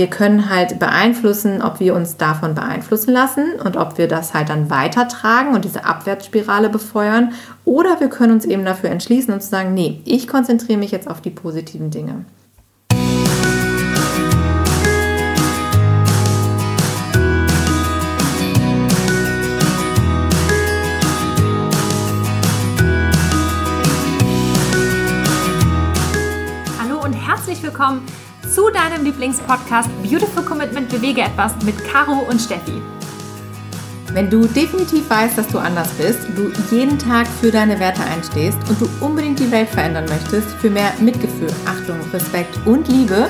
Wir können halt beeinflussen, ob wir uns davon beeinflussen lassen und ob wir das halt dann weitertragen und diese Abwärtsspirale befeuern. Oder wir können uns eben dafür entschließen und zu sagen, nee, ich konzentriere mich jetzt auf die positiven Dinge. willkommen zu deinem Lieblingspodcast Beautiful Commitment Bewege etwas mit Caro und Steffi. Wenn du definitiv weißt, dass du anders bist, du jeden Tag für deine Werte einstehst und du unbedingt die Welt verändern möchtest für mehr Mitgefühl, Achtung, Respekt und Liebe,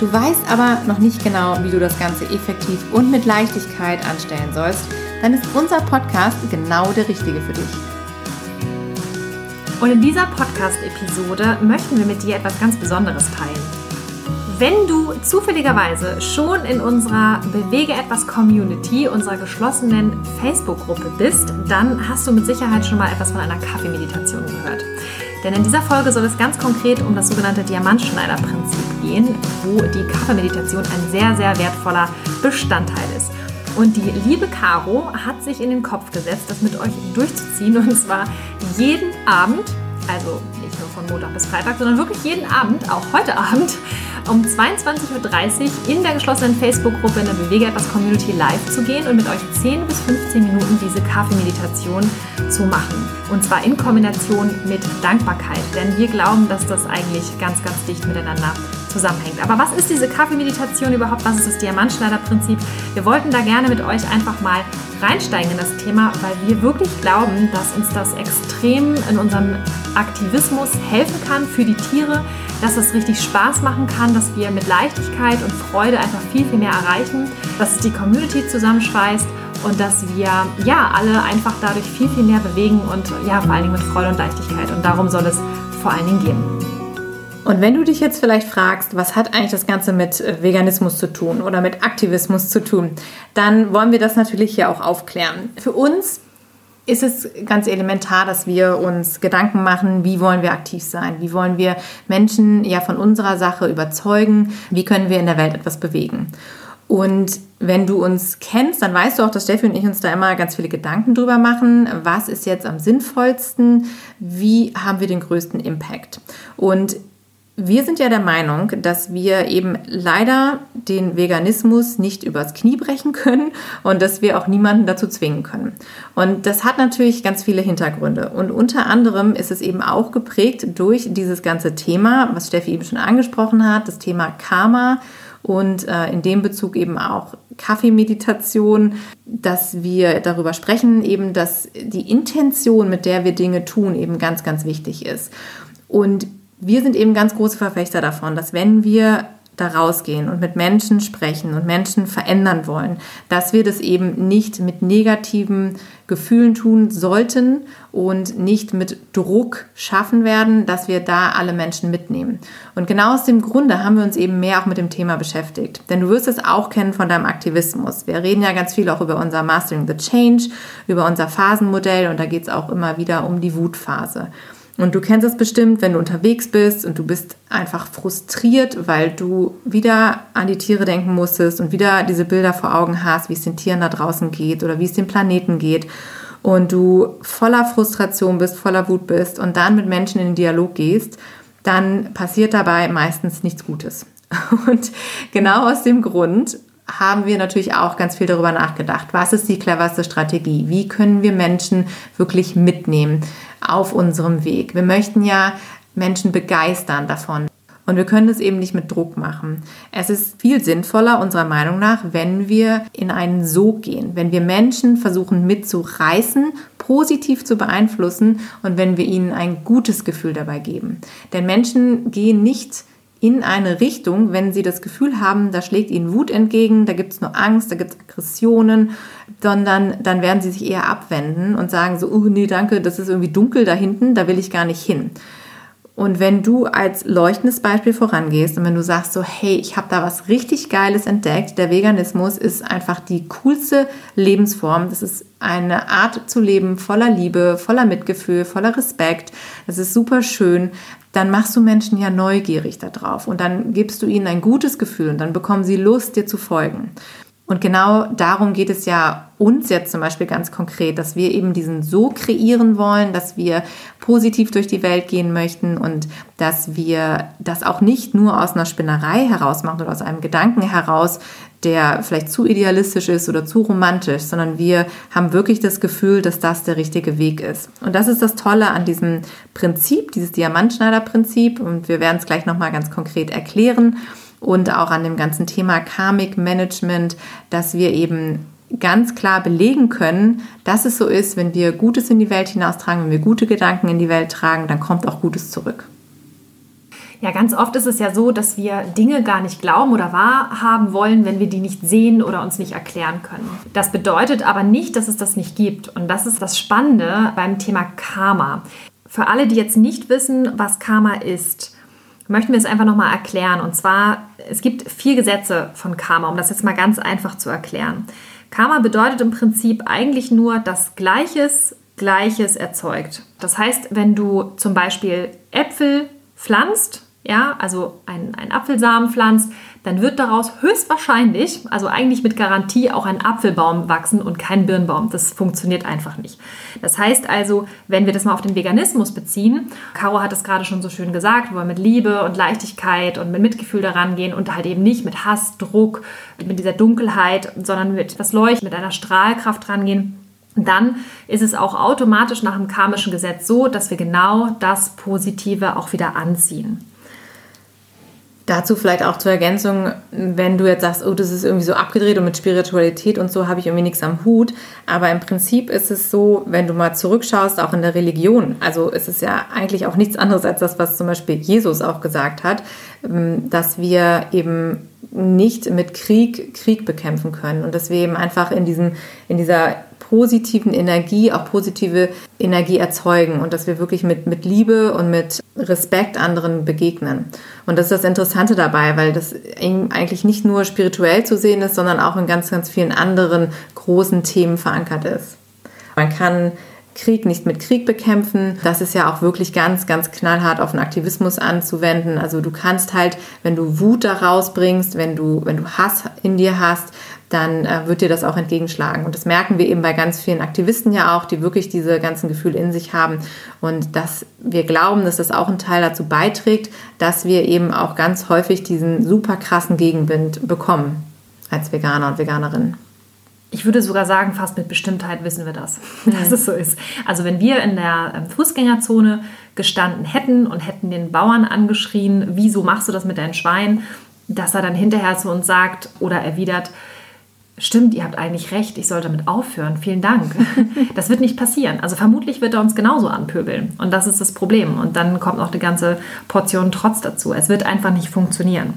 du weißt aber noch nicht genau, wie du das Ganze effektiv und mit Leichtigkeit anstellen sollst, dann ist unser Podcast genau der richtige für dich. Und in dieser Podcast-Episode möchten wir mit dir etwas ganz Besonderes teilen. Wenn du zufälligerweise schon in unserer Bewege etwas Community, unserer geschlossenen Facebook-Gruppe bist, dann hast du mit Sicherheit schon mal etwas von einer Kaffeemeditation gehört. Denn in dieser Folge soll es ganz konkret um das sogenannte Diamantschneider-Prinzip gehen, wo die Kaffeemeditation ein sehr, sehr wertvoller Bestandteil ist. Und die liebe Caro hat sich in den Kopf gesetzt, das mit euch durchzuziehen und zwar jeden Abend, also nicht nur von Montag bis Freitag, sondern wirklich jeden Abend, auch heute Abend, um 22.30 Uhr in der geschlossenen Facebook-Gruppe in der Bewege etwas Community live zu gehen und mit euch 10 bis 15 Minuten diese Kaffeemeditation zu machen. Und zwar in Kombination mit Dankbarkeit, denn wir glauben, dass das eigentlich ganz, ganz dicht miteinander zusammenhängt. Aber was ist diese Kaffeemeditation überhaupt? Was ist das Diamantschneider-Prinzip? Wir wollten da gerne mit euch einfach mal reinsteigen in das Thema, weil wir wirklich glauben, dass uns das extrem in unserem Aktivismus helfen kann für die Tiere, dass es richtig Spaß machen kann, dass wir mit Leichtigkeit und Freude einfach viel, viel mehr erreichen, dass es die Community zusammenschweißt und dass wir ja alle einfach dadurch viel, viel mehr bewegen und ja vor allen Dingen mit Freude und Leichtigkeit. Und darum soll es vor allen Dingen gehen. Und wenn du dich jetzt vielleicht fragst, was hat eigentlich das Ganze mit Veganismus zu tun oder mit Aktivismus zu tun, dann wollen wir das natürlich hier auch aufklären. Für uns ist es ganz elementar, dass wir uns Gedanken machen, wie wollen wir aktiv sein, wie wollen wir Menschen ja von unserer Sache überzeugen, wie können wir in der Welt etwas bewegen. Und wenn du uns kennst, dann weißt du auch, dass Steffi und ich uns da immer ganz viele Gedanken drüber machen. Was ist jetzt am sinnvollsten? Wie haben wir den größten Impact? Und wir sind ja der Meinung, dass wir eben leider den Veganismus nicht übers Knie brechen können und dass wir auch niemanden dazu zwingen können. Und das hat natürlich ganz viele Hintergründe. Und unter anderem ist es eben auch geprägt durch dieses ganze Thema, was Steffi eben schon angesprochen hat, das Thema Karma und äh, in dem Bezug eben auch Kaffeemeditation, dass wir darüber sprechen, eben, dass die Intention, mit der wir Dinge tun, eben ganz, ganz wichtig ist. Und wir sind eben ganz große Verfechter davon, dass wenn wir da rausgehen und mit Menschen sprechen und Menschen verändern wollen, dass wir das eben nicht mit negativen Gefühlen tun sollten und nicht mit Druck schaffen werden, dass wir da alle Menschen mitnehmen. Und genau aus dem Grunde haben wir uns eben mehr auch mit dem Thema beschäftigt. Denn du wirst es auch kennen von deinem Aktivismus. Wir reden ja ganz viel auch über unser Mastering the Change, über unser Phasenmodell und da geht es auch immer wieder um die Wutphase. Und du kennst es bestimmt, wenn du unterwegs bist und du bist einfach frustriert, weil du wieder an die Tiere denken musstest und wieder diese Bilder vor Augen hast, wie es den Tieren da draußen geht oder wie es dem Planeten geht. Und du voller Frustration bist, voller Wut bist und dann mit Menschen in den Dialog gehst, dann passiert dabei meistens nichts Gutes. Und genau aus dem Grund haben wir natürlich auch ganz viel darüber nachgedacht. Was ist die cleverste Strategie? Wie können wir Menschen wirklich mitnehmen? Auf unserem Weg. Wir möchten ja Menschen begeistern davon. Und wir können das eben nicht mit Druck machen. Es ist viel sinnvoller, unserer Meinung nach, wenn wir in einen Sog gehen, wenn wir Menschen versuchen mitzureißen, positiv zu beeinflussen und wenn wir ihnen ein gutes Gefühl dabei geben. Denn Menschen gehen nicht in eine Richtung, wenn sie das Gefühl haben, da schlägt ihnen Wut entgegen, da gibt es nur Angst, da gibt es Aggressionen, sondern dann werden sie sich eher abwenden und sagen so, oh nee, danke, das ist irgendwie dunkel da hinten, da will ich gar nicht hin. Und wenn du als leuchtendes Beispiel vorangehst und wenn du sagst so, hey, ich habe da was richtig Geiles entdeckt, der Veganismus ist einfach die coolste Lebensform. Das ist eine Art zu leben voller Liebe, voller Mitgefühl, voller Respekt. Das ist super schön. Dann machst du Menschen ja neugierig darauf und dann gibst du ihnen ein gutes Gefühl und dann bekommen sie Lust, dir zu folgen. Und genau darum geht es ja uns jetzt zum Beispiel ganz konkret, dass wir eben diesen so kreieren wollen, dass wir positiv durch die Welt gehen möchten und dass wir das auch nicht nur aus einer Spinnerei heraus machen oder aus einem Gedanken heraus, der vielleicht zu idealistisch ist oder zu romantisch, sondern wir haben wirklich das Gefühl, dass das der richtige Weg ist. Und das ist das Tolle an diesem Prinzip, dieses Diamantschneider-Prinzip. Und wir werden es gleich nochmal ganz konkret erklären und auch an dem ganzen Thema Karmic Management, dass wir eben ganz klar belegen können, dass es so ist, wenn wir Gutes in die Welt hinaustragen, wenn wir gute Gedanken in die Welt tragen, dann kommt auch Gutes zurück. Ja, ganz oft ist es ja so, dass wir Dinge gar nicht glauben oder wahrhaben wollen, wenn wir die nicht sehen oder uns nicht erklären können. Das bedeutet aber nicht, dass es das nicht gibt. Und das ist das Spannende beim Thema Karma. Für alle, die jetzt nicht wissen, was Karma ist, möchten wir es einfach nochmal erklären. Und zwar, es gibt vier Gesetze von Karma, um das jetzt mal ganz einfach zu erklären. Karma bedeutet im Prinzip eigentlich nur, dass Gleiches Gleiches erzeugt. Das heißt, wenn du zum Beispiel Äpfel pflanzt, ja, also ein, ein Apfelsamen pflanzt, dann wird daraus höchstwahrscheinlich, also eigentlich mit Garantie, auch ein Apfelbaum wachsen und kein Birnbaum. Das funktioniert einfach nicht. Das heißt also, wenn wir das mal auf den Veganismus beziehen, Caro hat es gerade schon so schön gesagt, wir mit Liebe und Leichtigkeit und mit Mitgefühl daran gehen und halt eben nicht mit Hass, Druck, mit dieser Dunkelheit, sondern mit etwas Leuchten, mit einer Strahlkraft rangehen, dann ist es auch automatisch nach dem karmischen Gesetz so, dass wir genau das Positive auch wieder anziehen. Dazu vielleicht auch zur Ergänzung, wenn du jetzt sagst, oh, das ist irgendwie so abgedreht und mit Spiritualität und so habe ich irgendwie nichts am Hut. Aber im Prinzip ist es so, wenn du mal zurückschaust, auch in der Religion, also ist es ja eigentlich auch nichts anderes als das, was zum Beispiel Jesus auch gesagt hat, ähm, dass wir eben nicht mit Krieg Krieg bekämpfen können und dass wir eben einfach in, diesem, in dieser positiven Energie auch positive Energie erzeugen und dass wir wirklich mit, mit Liebe und mit Respekt anderen begegnen. Und das ist das Interessante dabei, weil das eigentlich nicht nur spirituell zu sehen ist, sondern auch in ganz, ganz vielen anderen großen Themen verankert ist. Man kann Krieg nicht mit Krieg bekämpfen. Das ist ja auch wirklich ganz, ganz knallhart auf den Aktivismus anzuwenden. Also du kannst halt, wenn du Wut da rausbringst, wenn du, wenn du Hass in dir hast, dann äh, wird dir das auch entgegenschlagen. Und das merken wir eben bei ganz vielen Aktivisten ja auch, die wirklich diese ganzen Gefühle in sich haben. Und dass wir glauben, dass das auch ein Teil dazu beiträgt, dass wir eben auch ganz häufig diesen super krassen Gegenwind bekommen als Veganer und Veganerinnen. Ich würde sogar sagen, fast mit Bestimmtheit wissen wir das, dass es so ist. Also wenn wir in der ähm, Fußgängerzone gestanden hätten und hätten den Bauern angeschrien, wieso machst du das mit deinen Schweinen, dass er dann hinterher zu uns sagt oder erwidert, stimmt, ihr habt eigentlich recht, ich sollte damit aufhören, vielen Dank. Das wird nicht passieren. Also vermutlich wird er uns genauso anpöbeln. Und das ist das Problem. Und dann kommt noch eine ganze Portion Trotz dazu. Es wird einfach nicht funktionieren.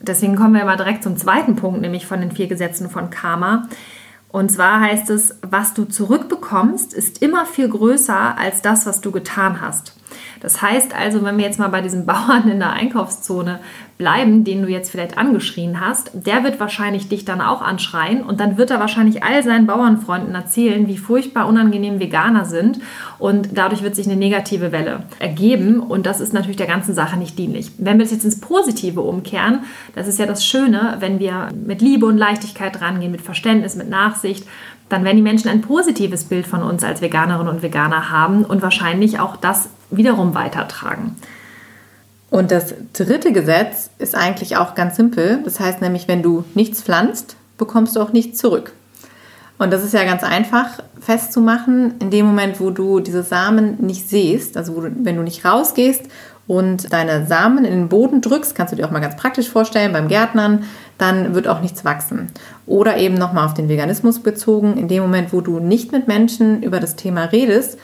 Deswegen kommen wir mal direkt zum zweiten Punkt, nämlich von den vier Gesetzen von Karma. Und zwar heißt es, was du zurückbekommst, ist immer viel größer als das, was du getan hast. Das heißt also, wenn wir jetzt mal bei diesem Bauern in der Einkaufszone bleiben, den du jetzt vielleicht angeschrien hast, der wird wahrscheinlich dich dann auch anschreien und dann wird er wahrscheinlich all seinen Bauernfreunden erzählen, wie furchtbar unangenehm Veganer sind und dadurch wird sich eine negative Welle ergeben und das ist natürlich der ganzen Sache nicht dienlich. Wenn wir das jetzt ins Positive umkehren, das ist ja das Schöne, wenn wir mit Liebe und Leichtigkeit rangehen, mit Verständnis, mit Nachsicht, dann werden die Menschen ein positives Bild von uns als Veganerinnen und Veganer haben und wahrscheinlich auch das wiederum weitertragen. Und das dritte Gesetz ist eigentlich auch ganz simpel. Das heißt nämlich, wenn du nichts pflanzt, bekommst du auch nichts zurück. Und das ist ja ganz einfach festzumachen, in dem Moment, wo du diese Samen nicht siehst, also du, wenn du nicht rausgehst und deine Samen in den Boden drückst, kannst du dir auch mal ganz praktisch vorstellen beim Gärtnern, dann wird auch nichts wachsen. Oder eben nochmal auf den Veganismus bezogen, in dem Moment, wo du nicht mit Menschen über das Thema redest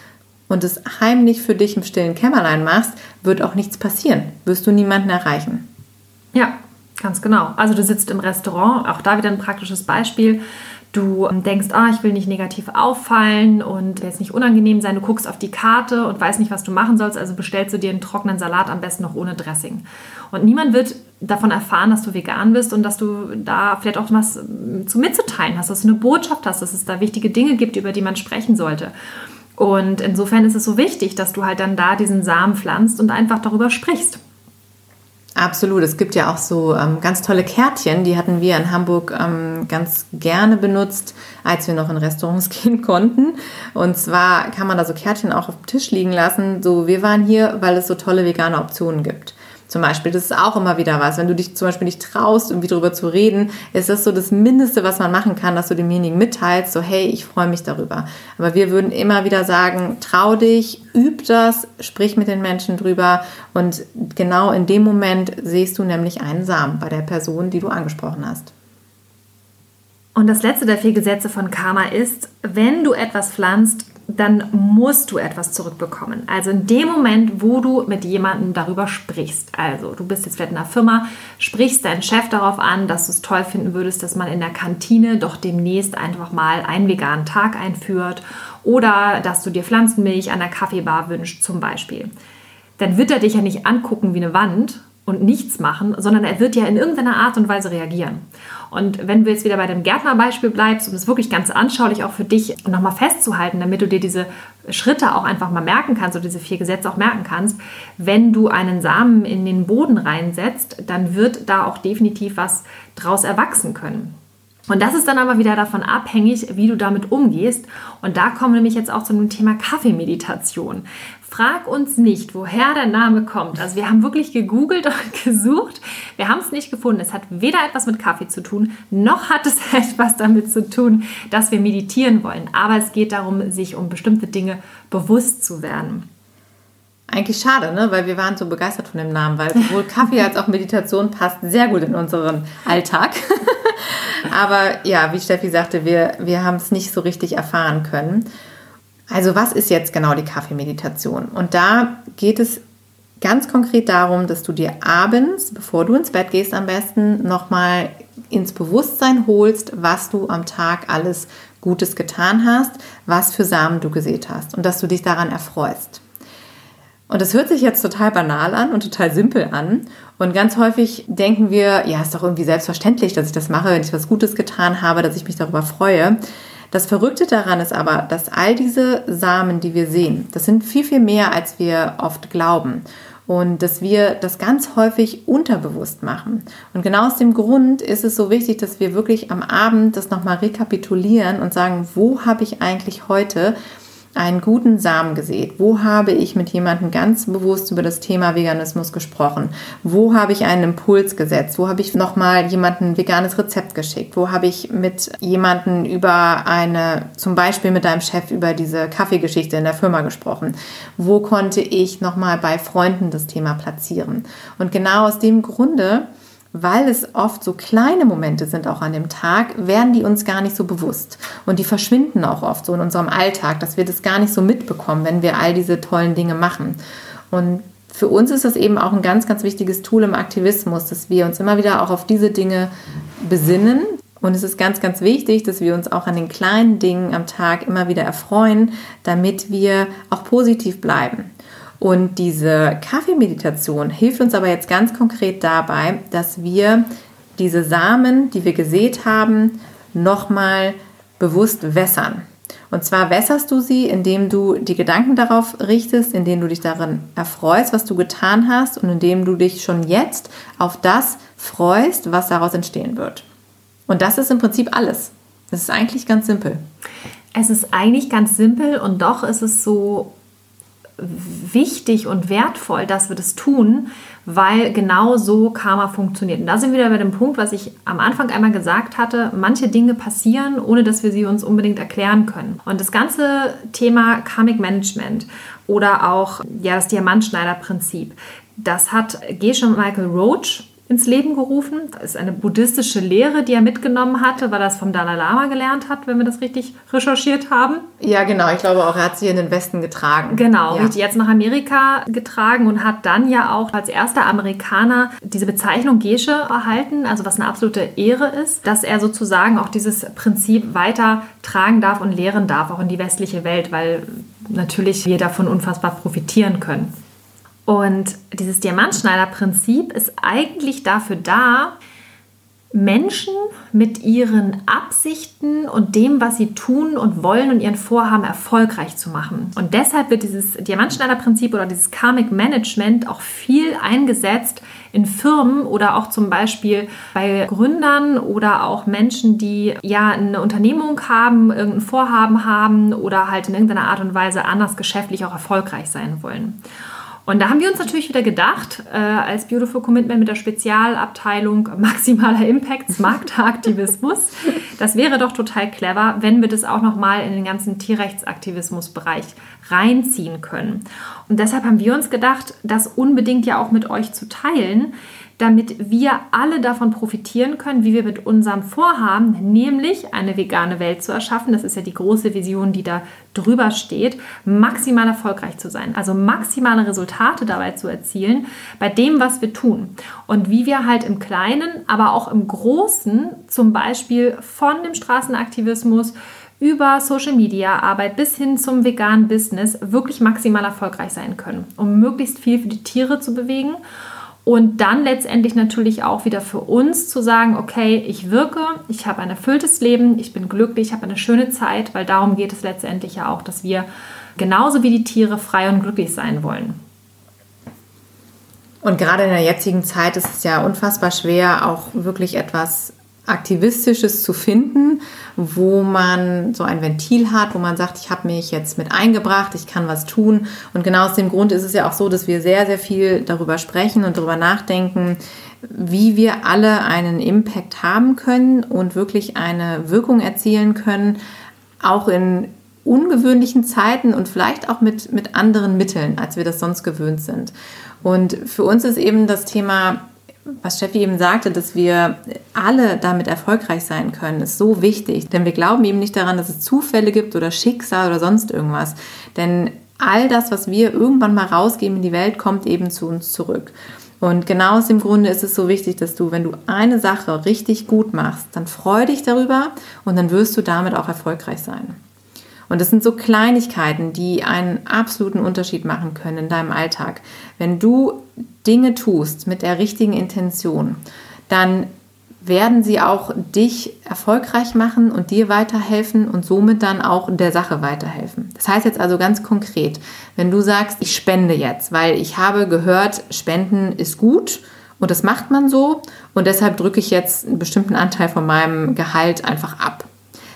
und es heimlich für dich im stillen Kämmerlein machst, wird auch nichts passieren. Wirst du niemanden erreichen. Ja, Ganz genau. Also du sitzt im Restaurant, auch da wieder ein praktisches Beispiel. Du denkst, ah, ich will nicht negativ auffallen und jetzt nicht unangenehm sein. Du guckst auf die Karte und weißt nicht, was du machen sollst, also bestellst du dir einen trockenen Salat am besten noch ohne Dressing. Und niemand wird davon erfahren, dass du vegan bist und dass du da vielleicht auch was zu mitzuteilen hast, dass du eine Botschaft hast, dass es da wichtige Dinge gibt, über die man sprechen sollte. Und insofern ist es so wichtig, dass du halt dann da diesen Samen pflanzt und einfach darüber sprichst. Absolut. Es gibt ja auch so ähm, ganz tolle Kärtchen, die hatten wir in Hamburg ähm, ganz gerne benutzt, als wir noch in Restaurants gehen konnten. Und zwar kann man da so Kärtchen auch auf dem Tisch liegen lassen, so wir waren hier, weil es so tolle vegane Optionen gibt. Zum Beispiel, das ist auch immer wieder was. Wenn du dich zum Beispiel nicht traust, irgendwie darüber zu reden, ist das so das Mindeste, was man machen kann, dass du demjenigen mitteilst, so hey, ich freue mich darüber. Aber wir würden immer wieder sagen, trau dich, üb das, sprich mit den Menschen drüber und genau in dem Moment siehst du nämlich einen Samen bei der Person, die du angesprochen hast. Und das letzte der vier Gesetze von Karma ist, wenn du etwas pflanzt, dann musst du etwas zurückbekommen. Also in dem Moment, wo du mit jemandem darüber sprichst. Also du bist jetzt vielleicht in einer Firma, sprichst deinen Chef darauf an, dass du es toll finden würdest, dass man in der Kantine doch demnächst einfach mal einen veganen Tag einführt oder dass du dir Pflanzenmilch an der Kaffeebar wünschst zum Beispiel. Dann wird er dich ja nicht angucken wie eine Wand und nichts machen, sondern er wird ja in irgendeiner Art und Weise reagieren. Und wenn du jetzt wieder bei dem Gärtnerbeispiel bleibst, um es wirklich ganz anschaulich auch für dich nochmal festzuhalten, damit du dir diese Schritte auch einfach mal merken kannst oder diese vier Gesetze auch merken kannst, wenn du einen Samen in den Boden reinsetzt, dann wird da auch definitiv was draus erwachsen können. Und das ist dann aber wieder davon abhängig, wie du damit umgehst. Und da kommen wir nämlich jetzt auch zu dem Thema Kaffeemeditation. Frag uns nicht, woher der Name kommt. Also wir haben wirklich gegoogelt und gesucht. Wir haben es nicht gefunden. Es hat weder etwas mit Kaffee zu tun, noch hat es etwas damit zu tun, dass wir meditieren wollen. Aber es geht darum, sich um bestimmte Dinge bewusst zu werden. Eigentlich schade, ne? weil wir waren so begeistert von dem Namen, weil sowohl Kaffee als auch Meditation passt sehr gut in unseren Alltag. Aber ja, wie Steffi sagte, wir, wir haben es nicht so richtig erfahren können. Also was ist jetzt genau die Kaffeemeditation? Und da geht es ganz konkret darum, dass du dir abends, bevor du ins Bett gehst am besten, nochmal ins Bewusstsein holst, was du am Tag alles Gutes getan hast, was für Samen du gesät hast und dass du dich daran erfreust. Und das hört sich jetzt total banal an und total simpel an. Und ganz häufig denken wir, ja, ist doch irgendwie selbstverständlich, dass ich das mache, wenn ich was Gutes getan habe, dass ich mich darüber freue. Das Verrückte daran ist aber, dass all diese Samen, die wir sehen, das sind viel, viel mehr, als wir oft glauben. Und dass wir das ganz häufig unterbewusst machen. Und genau aus dem Grund ist es so wichtig, dass wir wirklich am Abend das nochmal rekapitulieren und sagen, wo habe ich eigentlich heute einen guten Samen gesät? Wo habe ich mit jemandem ganz bewusst über das Thema Veganismus gesprochen? Wo habe ich einen Impuls gesetzt? Wo habe ich nochmal jemandem ein veganes Rezept geschickt? Wo habe ich mit jemandem über eine, zum Beispiel mit deinem Chef über diese Kaffeegeschichte in der Firma gesprochen? Wo konnte ich nochmal bei Freunden das Thema platzieren? Und genau aus dem Grunde weil es oft so kleine Momente sind auch an dem Tag, werden die uns gar nicht so bewusst. Und die verschwinden auch oft so in unserem Alltag, dass wir das gar nicht so mitbekommen, wenn wir all diese tollen Dinge machen. Und für uns ist das eben auch ein ganz, ganz wichtiges Tool im Aktivismus, dass wir uns immer wieder auch auf diese Dinge besinnen. Und es ist ganz, ganz wichtig, dass wir uns auch an den kleinen Dingen am Tag immer wieder erfreuen, damit wir auch positiv bleiben. Und diese Kaffeemeditation hilft uns aber jetzt ganz konkret dabei, dass wir diese Samen, die wir gesät haben, nochmal bewusst wässern. Und zwar wässerst du sie, indem du die Gedanken darauf richtest, indem du dich darin erfreust, was du getan hast und indem du dich schon jetzt auf das freust, was daraus entstehen wird. Und das ist im Prinzip alles. Das ist eigentlich ganz simpel. Es ist eigentlich ganz simpel und doch ist es so wichtig und wertvoll, dass wir das tun, weil genau so Karma funktioniert. Und da sind wir wieder bei dem Punkt, was ich am Anfang einmal gesagt hatte, manche Dinge passieren, ohne dass wir sie uns unbedingt erklären können. Und das ganze Thema Karmic Management oder auch ja, das Diamantschneider-Prinzip, das hat Geshe Michael Roach ins Leben gerufen. Das ist eine buddhistische Lehre, die er mitgenommen hatte, weil er es vom Dalai Lama gelernt hat, wenn wir das richtig recherchiert haben. Ja, genau. Ich glaube auch, er hat sie in den Westen getragen. Genau, ja. richtig. Jetzt nach Amerika getragen und hat dann ja auch als erster Amerikaner diese Bezeichnung Gesche erhalten, also was eine absolute Ehre ist, dass er sozusagen auch dieses Prinzip weiter tragen darf und lehren darf, auch in die westliche Welt, weil natürlich wir davon unfassbar profitieren können. Und dieses Diamantschneider-Prinzip ist eigentlich dafür da, Menschen mit ihren Absichten und dem, was sie tun und wollen und ihren Vorhaben erfolgreich zu machen. Und deshalb wird dieses Diamantschneider-Prinzip oder dieses Karmic Management auch viel eingesetzt in Firmen oder auch zum Beispiel bei Gründern oder auch Menschen, die ja eine Unternehmung haben, irgendein Vorhaben haben oder halt in irgendeiner Art und Weise anders geschäftlich auch erfolgreich sein wollen. Und da haben wir uns natürlich wieder gedacht, äh, als Beautiful Commitment mit der Spezialabteilung maximaler Impact, smarter Aktivismus, das wäre doch total clever, wenn wir das auch nochmal in den ganzen Tierrechtsaktivismusbereich reinziehen können. Und deshalb haben wir uns gedacht, das unbedingt ja auch mit euch zu teilen, damit wir alle davon profitieren können, wie wir mit unserem Vorhaben, nämlich eine vegane Welt zu erschaffen, das ist ja die große Vision, die da drüber steht, maximal erfolgreich zu sein, also maximale Resultate dabei zu erzielen bei dem, was wir tun. Und wie wir halt im Kleinen, aber auch im Großen, zum Beispiel von dem Straßenaktivismus, über Social Media Arbeit bis hin zum veganen Business wirklich maximal erfolgreich sein können, um möglichst viel für die Tiere zu bewegen und dann letztendlich natürlich auch wieder für uns zu sagen, okay, ich wirke, ich habe ein erfülltes Leben, ich bin glücklich, ich habe eine schöne Zeit, weil darum geht es letztendlich ja auch, dass wir genauso wie die Tiere frei und glücklich sein wollen. Und gerade in der jetzigen Zeit ist es ja unfassbar schwer, auch wirklich etwas Aktivistisches zu finden, wo man so ein Ventil hat, wo man sagt, ich habe mich jetzt mit eingebracht, ich kann was tun. Und genau aus dem Grund ist es ja auch so, dass wir sehr, sehr viel darüber sprechen und darüber nachdenken, wie wir alle einen Impact haben können und wirklich eine Wirkung erzielen können, auch in ungewöhnlichen Zeiten und vielleicht auch mit, mit anderen Mitteln, als wir das sonst gewöhnt sind. Und für uns ist eben das Thema was Steffi eben sagte, dass wir alle damit erfolgreich sein können, ist so wichtig. Denn wir glauben eben nicht daran, dass es Zufälle gibt oder Schicksal oder sonst irgendwas. Denn all das, was wir irgendwann mal rausgeben in die Welt, kommt eben zu uns zurück. Und genau aus dem Grunde ist es so wichtig, dass du, wenn du eine Sache richtig gut machst, dann freu dich darüber und dann wirst du damit auch erfolgreich sein. Und das sind so Kleinigkeiten, die einen absoluten Unterschied machen können in deinem Alltag. Wenn du Dinge tust mit der richtigen Intention, dann werden sie auch dich erfolgreich machen und dir weiterhelfen und somit dann auch der Sache weiterhelfen. Das heißt jetzt also ganz konkret, wenn du sagst, ich spende jetzt, weil ich habe gehört, Spenden ist gut und das macht man so und deshalb drücke ich jetzt einen bestimmten Anteil von meinem Gehalt einfach ab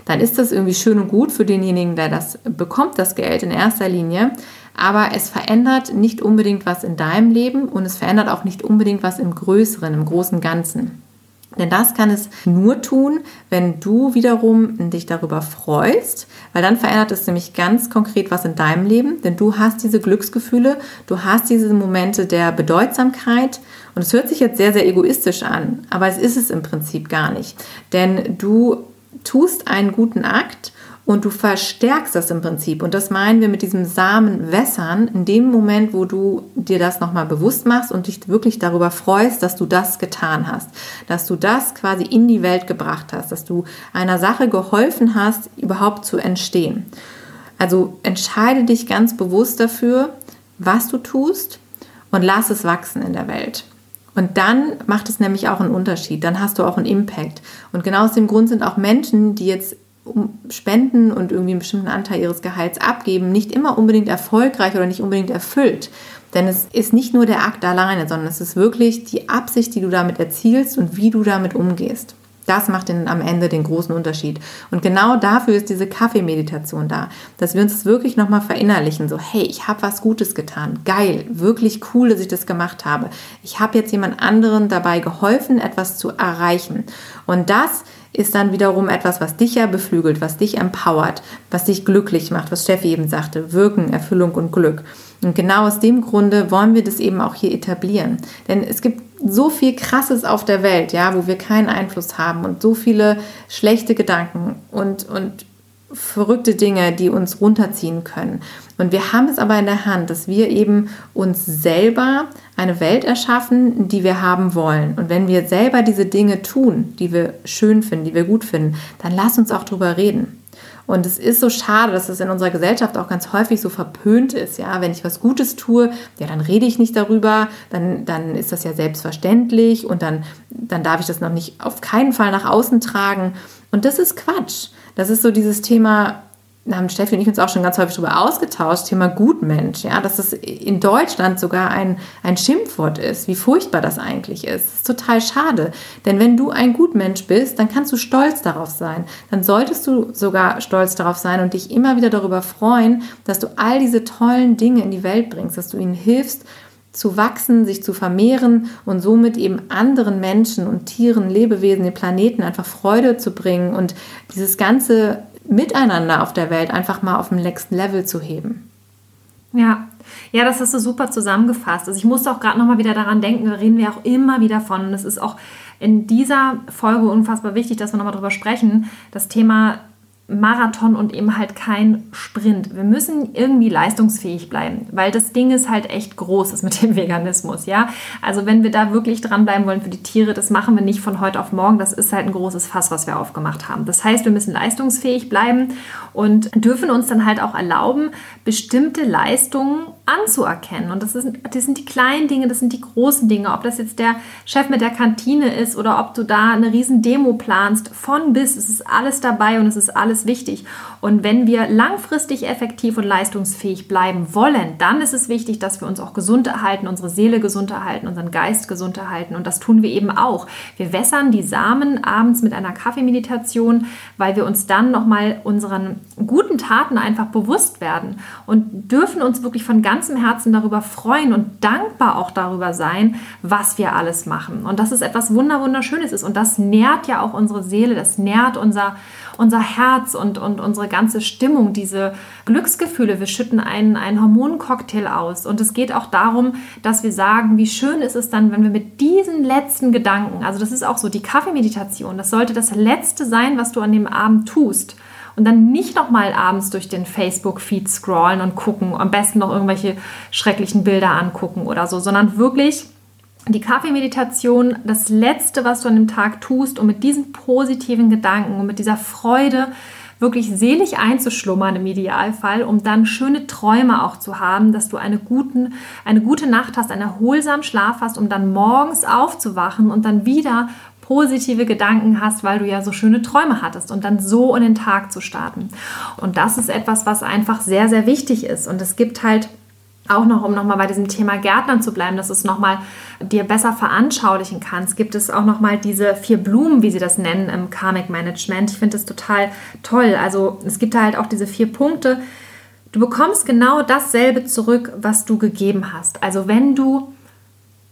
dann ist das irgendwie schön und gut für denjenigen, der das bekommt, das Geld in erster Linie. Aber es verändert nicht unbedingt was in deinem Leben und es verändert auch nicht unbedingt was im Größeren, im großen Ganzen. Denn das kann es nur tun, wenn du wiederum dich darüber freust, weil dann verändert es nämlich ganz konkret was in deinem Leben, denn du hast diese Glücksgefühle, du hast diese Momente der Bedeutsamkeit und es hört sich jetzt sehr, sehr egoistisch an, aber es ist es im Prinzip gar nicht, denn du tust einen guten Akt und du verstärkst das im Prinzip. Und das meinen wir mit diesem Samen wässern, in dem Moment, wo du dir das nochmal bewusst machst und dich wirklich darüber freust, dass du das getan hast, dass du das quasi in die Welt gebracht hast, dass du einer Sache geholfen hast, überhaupt zu entstehen. Also entscheide dich ganz bewusst dafür, was du tust und lass es wachsen in der Welt. Und dann macht es nämlich auch einen Unterschied. Dann hast du auch einen Impact. Und genau aus dem Grund sind auch Menschen, die jetzt spenden und irgendwie einen bestimmten Anteil ihres Gehalts abgeben, nicht immer unbedingt erfolgreich oder nicht unbedingt erfüllt. Denn es ist nicht nur der Akt alleine, sondern es ist wirklich die Absicht, die du damit erzielst und wie du damit umgehst. Das macht den, am Ende den großen Unterschied. Und genau dafür ist diese Kaffeemeditation da, dass wir uns das wirklich nochmal verinnerlichen. So, hey, ich habe was Gutes getan. Geil, wirklich cool, dass ich das gemacht habe. Ich habe jetzt jemand anderen dabei geholfen, etwas zu erreichen. Und das ist dann wiederum etwas, was dich ja beflügelt, was dich empowert, was dich glücklich macht, was Steffi eben sagte, Wirken, Erfüllung und Glück. Und genau aus dem Grunde wollen wir das eben auch hier etablieren. Denn es gibt so viel Krasses auf der Welt, ja, wo wir keinen Einfluss haben und so viele schlechte Gedanken und, und verrückte Dinge, die uns runterziehen können. Und wir haben es aber in der Hand, dass wir eben uns selber eine Welt erschaffen, die wir haben wollen. Und wenn wir selber diese Dinge tun, die wir schön finden, die wir gut finden, dann lass uns auch drüber reden. Und es ist so schade, dass es in unserer Gesellschaft auch ganz häufig so verpönt ist. Ja, wenn ich was Gutes tue, ja, dann rede ich nicht darüber, dann, dann ist das ja selbstverständlich und dann, dann darf ich das noch nicht auf keinen Fall nach außen tragen. Und das ist Quatsch. Das ist so dieses Thema, da haben Steffi und ich uns auch schon ganz häufig darüber ausgetauscht, Thema Gutmensch, ja, dass es in Deutschland sogar ein, ein Schimpfwort ist, wie furchtbar das eigentlich ist. Das ist total schade. Denn wenn du ein Gutmensch bist, dann kannst du stolz darauf sein. Dann solltest du sogar stolz darauf sein und dich immer wieder darüber freuen, dass du all diese tollen Dinge in die Welt bringst, dass du ihnen hilfst, zu wachsen, sich zu vermehren und somit eben anderen Menschen und Tieren, Lebewesen, den Planeten einfach Freude zu bringen und dieses ganze Miteinander auf der Welt einfach mal auf den nächsten Level zu heben. Ja, ja, das hast du super zusammengefasst. Also ich musste auch gerade noch mal wieder daran denken, da reden wir auch immer wieder von. Und es ist auch in dieser Folge unfassbar wichtig, dass wir noch mal drüber sprechen. Das Thema Marathon und eben halt kein Sprint. Wir müssen irgendwie leistungsfähig bleiben, weil das Ding ist halt echt groß ist mit dem Veganismus, ja. Also wenn wir da wirklich dranbleiben wollen für die Tiere, das machen wir nicht von heute auf morgen. Das ist halt ein großes Fass, was wir aufgemacht haben. Das heißt, wir müssen leistungsfähig bleiben und dürfen uns dann halt auch erlauben, bestimmte Leistungen anzuerkennen. Und das, ist, das sind die kleinen Dinge, das sind die großen Dinge. Ob das jetzt der Chef mit der Kantine ist oder ob du da eine riesen Demo planst, von bis, es ist alles dabei und es ist alles wichtig. Und wenn wir langfristig effektiv und leistungsfähig bleiben wollen, dann ist es wichtig, dass wir uns auch gesund erhalten, unsere Seele gesund erhalten, unseren Geist gesund erhalten. Und das tun wir eben auch. Wir wässern die Samen abends mit einer Kaffeemeditation, weil wir uns dann nochmal unseren guten Taten einfach bewusst werden und dürfen uns wirklich von ganzem Herzen darüber freuen und dankbar auch darüber sein, was wir alles machen. Und das ist etwas wunderschönes ist und das nährt ja auch unsere Seele, das nährt unser unser Herz und, und unsere ganze Stimmung, diese Glücksgefühle. Wir schütten einen, einen Hormoncocktail aus. Und es geht auch darum, dass wir sagen, wie schön ist es dann, wenn wir mit diesen letzten Gedanken, also das ist auch so die Kaffeemeditation, das sollte das Letzte sein, was du an dem Abend tust und dann nicht nochmal abends durch den Facebook-Feed scrollen und gucken, am besten noch irgendwelche schrecklichen Bilder angucken oder so, sondern wirklich die Kaffeemeditation das Letzte, was du an dem Tag tust, um mit diesen positiven Gedanken und mit dieser Freude wirklich selig einzuschlummern im Idealfall, um dann schöne Träume auch zu haben, dass du eine, guten, eine gute Nacht hast, einen erholsamen Schlaf hast, um dann morgens aufzuwachen und dann wieder positive Gedanken hast, weil du ja so schöne Träume hattest und dann so in den Tag zu starten. Und das ist etwas, was einfach sehr, sehr wichtig ist. Und es gibt halt auch noch, um nochmal bei diesem Thema Gärtnern zu bleiben, dass es nochmal dir besser veranschaulichen kannst, gibt es auch nochmal diese vier Blumen, wie sie das nennen im Karmic Management. Ich finde das total toll. Also es gibt halt auch diese vier Punkte. Du bekommst genau dasselbe zurück, was du gegeben hast. Also wenn du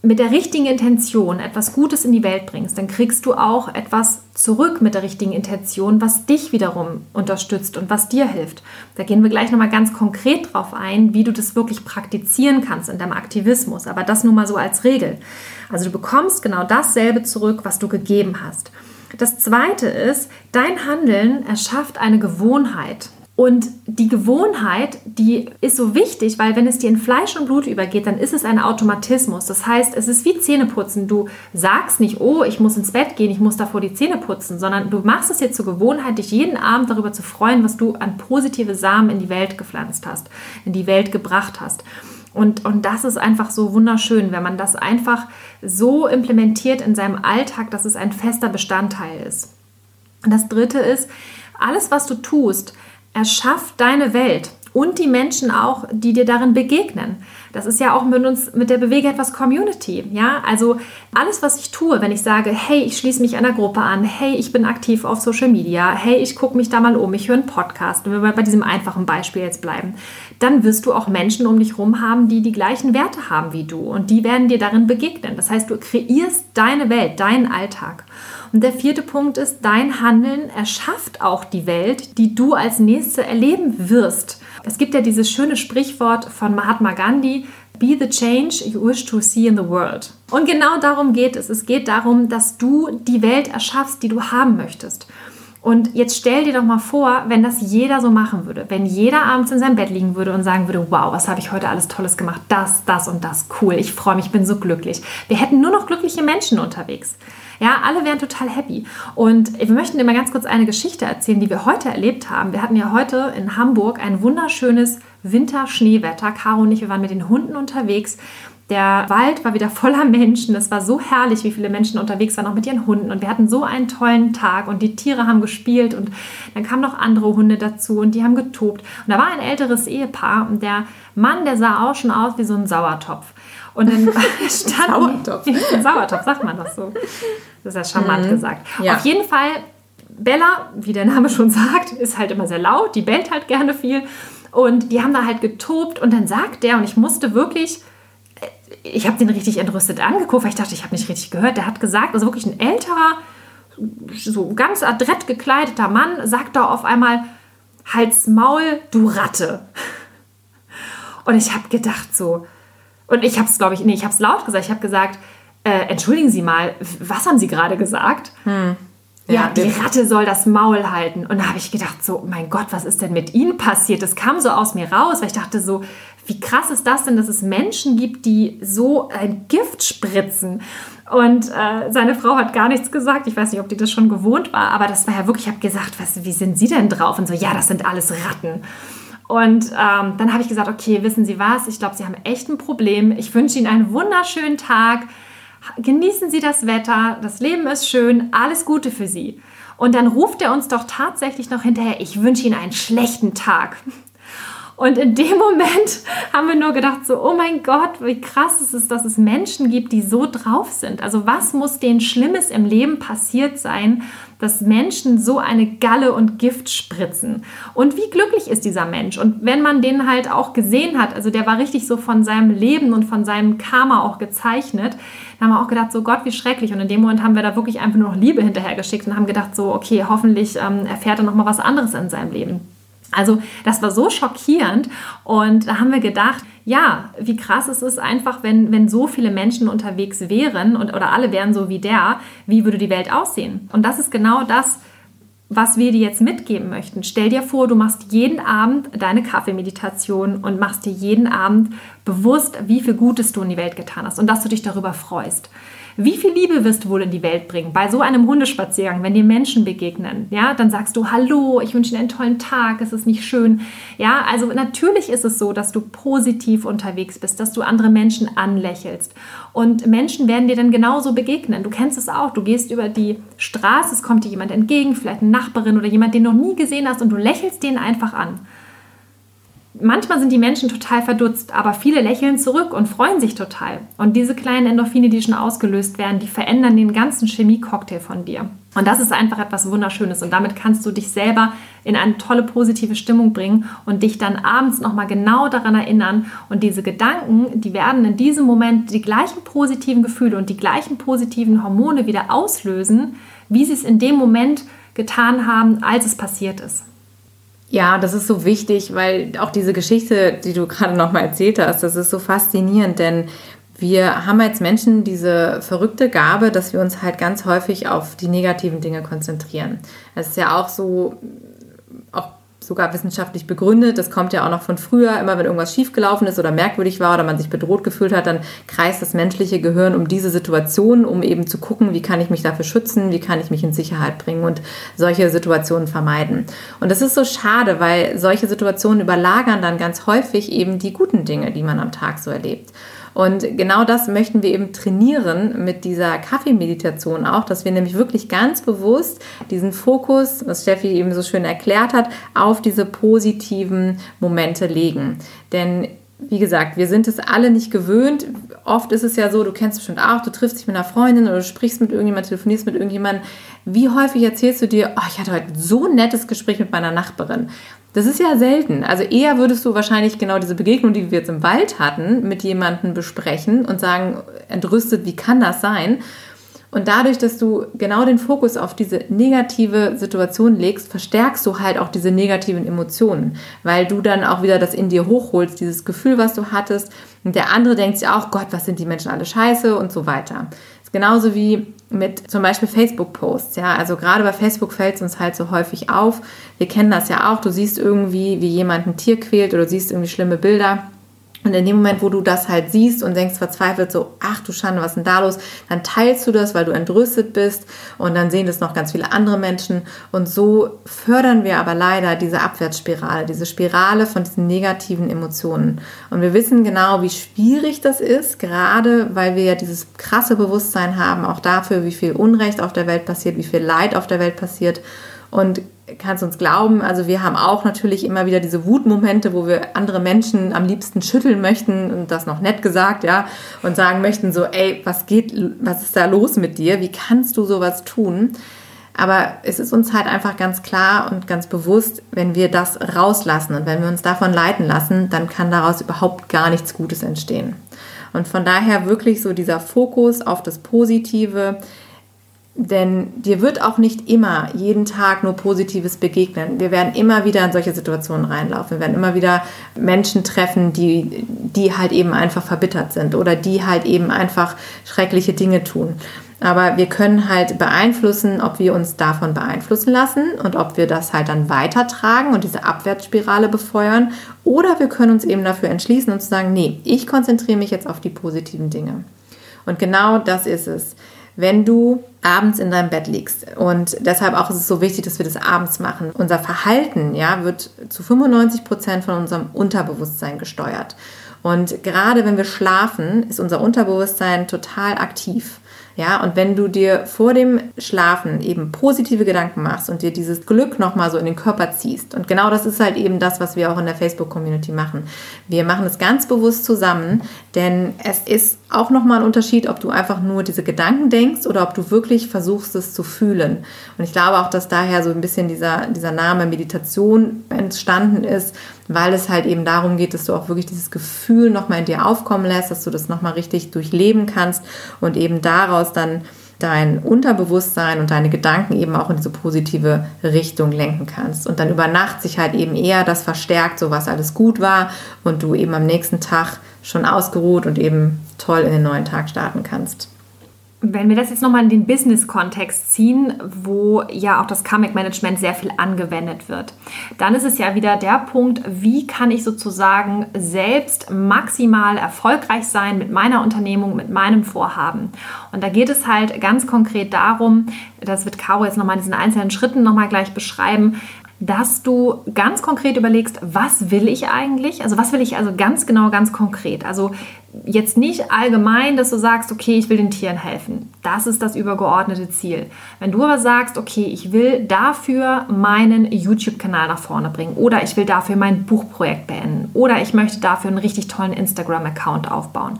mit der richtigen Intention etwas Gutes in die Welt bringst, dann kriegst du auch etwas zurück mit der richtigen Intention, was dich wiederum unterstützt und was dir hilft. Da gehen wir gleich nochmal ganz konkret drauf ein, wie du das wirklich praktizieren kannst in deinem Aktivismus. Aber das nur mal so als Regel. Also du bekommst genau dasselbe zurück, was du gegeben hast. Das zweite ist, dein Handeln erschafft eine Gewohnheit. Und die Gewohnheit, die ist so wichtig, weil wenn es dir in Fleisch und Blut übergeht, dann ist es ein Automatismus. Das heißt, es ist wie Zähneputzen. Du sagst nicht, oh, ich muss ins Bett gehen, ich muss davor die Zähne putzen, sondern du machst es dir zur Gewohnheit, dich jeden Abend darüber zu freuen, was du an positive Samen in die Welt gepflanzt hast, in die Welt gebracht hast. Und, und das ist einfach so wunderschön, wenn man das einfach so implementiert in seinem Alltag, dass es ein fester Bestandteil ist. Und das Dritte ist, alles, was du tust, erschafft deine Welt und die Menschen auch, die dir darin begegnen. Das ist ja auch mit uns, mit der Bewege etwas Community. Ja, also alles, was ich tue, wenn ich sage, hey, ich schließe mich einer Gruppe an, hey, ich bin aktiv auf Social Media, hey, ich gucke mich da mal um, ich höre einen Podcast, wenn wir bei diesem einfachen Beispiel jetzt bleiben, dann wirst du auch Menschen um dich herum haben, die die gleichen Werte haben wie du und die werden dir darin begegnen. Das heißt, du kreierst deine Welt, deinen Alltag. Und der vierte Punkt ist, dein Handeln erschafft auch die Welt, die du als nächste erleben wirst. Es gibt ja dieses schöne Sprichwort von Mahatma Gandhi, Be the change you wish to see in the world. Und genau darum geht es. Es geht darum, dass du die Welt erschaffst, die du haben möchtest. Und jetzt stell dir doch mal vor, wenn das jeder so machen würde, wenn jeder abends in seinem Bett liegen würde und sagen würde, wow, was habe ich heute alles Tolles gemacht, das, das und das, cool, ich freue mich, ich bin so glücklich. Wir hätten nur noch glückliche Menschen unterwegs. Ja, alle wären total happy. Und wir möchten dir mal ganz kurz eine Geschichte erzählen, die wir heute erlebt haben. Wir hatten ja heute in Hamburg ein wunderschönes Winterschneewetter. Caro und ich, wir waren mit den Hunden unterwegs. Der Wald war wieder voller Menschen. Es war so herrlich, wie viele Menschen unterwegs waren, auch mit ihren Hunden. Und wir hatten so einen tollen Tag und die Tiere haben gespielt und dann kamen noch andere Hunde dazu und die haben getobt. Und da war ein älteres Ehepaar und der Mann, der sah auch schon aus wie so ein Sauertopf. Und dann stand Sauertopf. Sauertopf, sagt man das so. Das ist ja charmant mhm. gesagt. Ja. Auf jeden Fall, Bella, wie der Name schon sagt, ist halt immer sehr laut, die bellt halt gerne viel. Und die haben da halt getobt und dann sagt der, und ich musste wirklich, äh, ich habe den richtig entrüstet angeguckt, weil ich dachte, ich habe nicht richtig gehört. Der hat gesagt, also wirklich ein älterer, so ganz adrett gekleideter Mann, sagt da auf einmal, Hals Maul, du Ratte. Und ich habe gedacht so, und ich habe es, glaube ich, nee, ich habe es laut gesagt. Ich habe gesagt, äh, entschuldigen Sie mal, was haben Sie gerade gesagt? Hm. Ja, ja, die Ratte soll das Maul halten. Und da habe ich gedacht, so, mein Gott, was ist denn mit Ihnen passiert? Das kam so aus mir raus, weil ich dachte so, wie krass ist das denn, dass es Menschen gibt, die so ein Gift spritzen? Und äh, seine Frau hat gar nichts gesagt. Ich weiß nicht, ob die das schon gewohnt war, aber das war ja wirklich, ich habe gesagt, was, wie sind Sie denn drauf? Und so, ja, das sind alles Ratten. Und ähm, dann habe ich gesagt, okay, wissen Sie was? Ich glaube, Sie haben echt ein Problem. Ich wünsche Ihnen einen wunderschönen Tag. Genießen Sie das Wetter. Das Leben ist schön. Alles Gute für Sie. Und dann ruft er uns doch tatsächlich noch hinterher, ich wünsche Ihnen einen schlechten Tag. Und in dem Moment haben wir nur gedacht, so, oh mein Gott, wie krass ist es, dass es Menschen gibt, die so drauf sind. Also was muss denen Schlimmes im Leben passiert sein, dass Menschen so eine Galle und Gift spritzen. Und wie glücklich ist dieser Mensch? Und wenn man den halt auch gesehen hat, also der war richtig so von seinem Leben und von seinem Karma auch gezeichnet, dann haben wir auch gedacht, so Gott, wie schrecklich. Und in dem Moment haben wir da wirklich einfach nur noch Liebe hinterhergeschickt und haben gedacht, so, okay, hoffentlich ähm, erfährt er nochmal was anderes in seinem Leben. Also das war so schockierend und da haben wir gedacht, ja, wie krass ist es einfach, wenn, wenn so viele Menschen unterwegs wären und, oder alle wären so wie der, wie würde die Welt aussehen? Und das ist genau das, was wir dir jetzt mitgeben möchten. Stell dir vor, du machst jeden Abend deine Kaffeemeditation und machst dir jeden Abend bewusst, wie viel Gutes du in die Welt getan hast und dass du dich darüber freust. Wie viel Liebe wirst du wohl in die Welt bringen bei so einem Hundespaziergang, wenn dir Menschen begegnen? Ja, dann sagst du Hallo, ich wünsche dir einen tollen Tag, es ist nicht schön. Ja, also natürlich ist es so, dass du positiv unterwegs bist, dass du andere Menschen anlächelst. Und Menschen werden dir dann genauso begegnen. Du kennst es auch. Du gehst über die Straße, es kommt dir jemand entgegen, vielleicht eine Nachbarin oder jemand, den du noch nie gesehen hast, und du lächelst den einfach an manchmal sind die Menschen total verdutzt, aber viele lächeln zurück und freuen sich total. Und diese kleinen Endorphine, die schon ausgelöst werden, die verändern den ganzen Chemie-Cocktail von dir. Und das ist einfach etwas Wunderschönes. Und damit kannst du dich selber in eine tolle positive Stimmung bringen und dich dann abends nochmal genau daran erinnern. Und diese Gedanken, die werden in diesem Moment die gleichen positiven Gefühle und die gleichen positiven Hormone wieder auslösen, wie sie es in dem Moment getan haben, als es passiert ist. Ja, das ist so wichtig, weil auch diese Geschichte, die du gerade noch mal erzählt hast, das ist so faszinierend, denn wir haben als Menschen diese verrückte Gabe, dass wir uns halt ganz häufig auf die negativen Dinge konzentrieren. Es ist ja auch so, sogar wissenschaftlich begründet. Das kommt ja auch noch von früher. Immer wenn irgendwas schiefgelaufen ist oder merkwürdig war oder man sich bedroht gefühlt hat, dann kreist das menschliche Gehirn um diese Situation, um eben zu gucken, wie kann ich mich dafür schützen, wie kann ich mich in Sicherheit bringen und solche Situationen vermeiden. Und das ist so schade, weil solche Situationen überlagern dann ganz häufig eben die guten Dinge, die man am Tag so erlebt. Und genau das möchten wir eben trainieren mit dieser Kaffeemeditation auch, dass wir nämlich wirklich ganz bewusst diesen Fokus, was Steffi eben so schön erklärt hat, auf diese positiven Momente legen. Denn wie gesagt, wir sind es alle nicht gewöhnt. Oft ist es ja so, du kennst bestimmt auch, du triffst dich mit einer Freundin oder du sprichst mit irgendjemandem, telefonierst mit irgendjemandem. Wie häufig erzählst du dir, oh, ich hatte heute so ein nettes Gespräch mit meiner Nachbarin. Das ist ja selten. Also eher würdest du wahrscheinlich genau diese Begegnung, die wir jetzt im Wald hatten, mit jemandem besprechen und sagen, entrüstet, wie kann das sein? Und dadurch, dass du genau den Fokus auf diese negative Situation legst, verstärkst du halt auch diese negativen Emotionen, weil du dann auch wieder das in dir hochholst, dieses Gefühl, was du hattest. Und der andere denkt sich auch, Gott, was sind die Menschen alle scheiße und so weiter. Das ist genauso wie mit zum Beispiel Facebook-Posts. Ja, also gerade bei Facebook fällt es uns halt so häufig auf. Wir kennen das ja auch. Du siehst irgendwie, wie jemand ein Tier quält oder siehst irgendwie schlimme Bilder und in dem Moment, wo du das halt siehst und denkst verzweifelt so, ach du Schande, was ist denn da los? Dann teilst du das, weil du entrüstet bist und dann sehen das noch ganz viele andere Menschen. Und so fördern wir aber leider diese Abwärtsspirale, diese Spirale von diesen negativen Emotionen. Und wir wissen genau, wie schwierig das ist, gerade weil wir ja dieses krasse Bewusstsein haben, auch dafür, wie viel Unrecht auf der Welt passiert, wie viel Leid auf der Welt passiert. Und kannst uns glauben, also wir haben auch natürlich immer wieder diese Wutmomente, wo wir andere Menschen am liebsten schütteln möchten und das noch nett gesagt, ja, und sagen möchten so, ey, was geht, was ist da los mit dir? Wie kannst du sowas tun? Aber es ist uns halt einfach ganz klar und ganz bewusst, wenn wir das rauslassen und wenn wir uns davon leiten lassen, dann kann daraus überhaupt gar nichts Gutes entstehen. Und von daher wirklich so dieser Fokus auf das Positive, denn dir wird auch nicht immer jeden Tag nur Positives begegnen. Wir werden immer wieder in solche Situationen reinlaufen. Wir werden immer wieder Menschen treffen, die, die halt eben einfach verbittert sind oder die halt eben einfach schreckliche Dinge tun. Aber wir können halt beeinflussen, ob wir uns davon beeinflussen lassen und ob wir das halt dann weitertragen und diese Abwärtsspirale befeuern. Oder wir können uns eben dafür entschließen und sagen, nee, ich konzentriere mich jetzt auf die positiven Dinge. Und genau das ist es wenn du abends in deinem Bett liegst. Und deshalb auch ist es so wichtig, dass wir das abends machen. Unser Verhalten ja, wird zu 95 Prozent von unserem Unterbewusstsein gesteuert. Und gerade wenn wir schlafen, ist unser Unterbewusstsein total aktiv. Ja, und wenn du dir vor dem Schlafen eben positive Gedanken machst und dir dieses Glück nochmal so in den Körper ziehst, und genau das ist halt eben das, was wir auch in der Facebook-Community machen. Wir machen es ganz bewusst zusammen, denn es ist auch nochmal ein Unterschied, ob du einfach nur diese Gedanken denkst oder ob du wirklich versuchst, es zu fühlen. Und ich glaube auch, dass daher so ein bisschen dieser, dieser Name Meditation entstanden ist, weil es halt eben darum geht, dass du auch wirklich dieses Gefühl nochmal in dir aufkommen lässt, dass du das nochmal richtig durchleben kannst und eben daraus dann dein Unterbewusstsein und deine Gedanken eben auch in diese positive Richtung lenken kannst. Und dann über Nacht sich halt eben eher das verstärkt, so was alles gut war und du eben am nächsten Tag schon ausgeruht und eben toll in den neuen Tag starten kannst. Wenn wir das jetzt nochmal in den Business-Kontext ziehen, wo ja auch das Comic-Management sehr viel angewendet wird, dann ist es ja wieder der Punkt, wie kann ich sozusagen selbst maximal erfolgreich sein mit meiner Unternehmung, mit meinem Vorhaben. Und da geht es halt ganz konkret darum, das wird Caro jetzt nochmal in diesen einzelnen Schritten nochmal gleich beschreiben, dass du ganz konkret überlegst, was will ich eigentlich? Also was will ich also ganz genau, ganz konkret? Also jetzt nicht allgemein, dass du sagst, okay, ich will den Tieren helfen. Das ist das übergeordnete Ziel. Wenn du aber sagst, okay, ich will dafür meinen YouTube-Kanal nach vorne bringen oder ich will dafür mein Buchprojekt beenden oder ich möchte dafür einen richtig tollen Instagram-Account aufbauen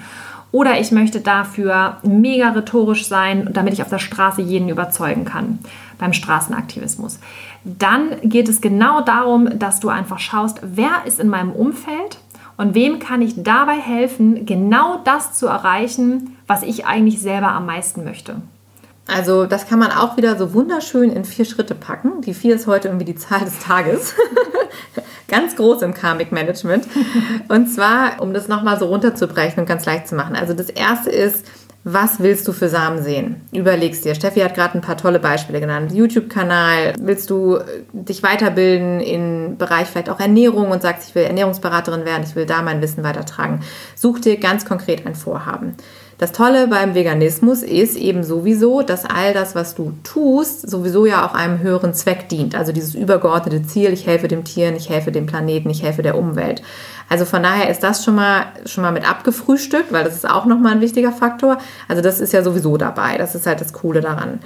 oder ich möchte dafür mega rhetorisch sein, damit ich auf der Straße jeden überzeugen kann beim Straßenaktivismus. Dann geht es genau darum, dass du einfach schaust, wer ist in meinem Umfeld und wem kann ich dabei helfen, genau das zu erreichen, was ich eigentlich selber am meisten möchte. Also das kann man auch wieder so wunderschön in vier Schritte packen. Die vier ist heute irgendwie die Zahl des Tages. ganz groß im Karmic Management. Und zwar, um das nochmal so runterzubrechen und ganz leicht zu machen. Also das erste ist, was willst du für Samen sehen? Überlegst dir. Steffi hat gerade ein paar tolle Beispiele genannt. YouTube-Kanal. Willst du dich weiterbilden im Bereich vielleicht auch Ernährung und sagst, ich will Ernährungsberaterin werden, ich will da mein Wissen weitertragen. Such dir ganz konkret ein Vorhaben. Das Tolle beim Veganismus ist eben sowieso, dass all das, was du tust, sowieso ja auch einem höheren Zweck dient. Also dieses übergeordnete Ziel, ich helfe dem Tieren, ich helfe dem Planeten, ich helfe der Umwelt. Also von daher ist das schon mal, schon mal mit abgefrühstückt, weil das ist auch nochmal ein wichtiger Faktor. Also das ist ja sowieso dabei. Das ist halt das Coole daran.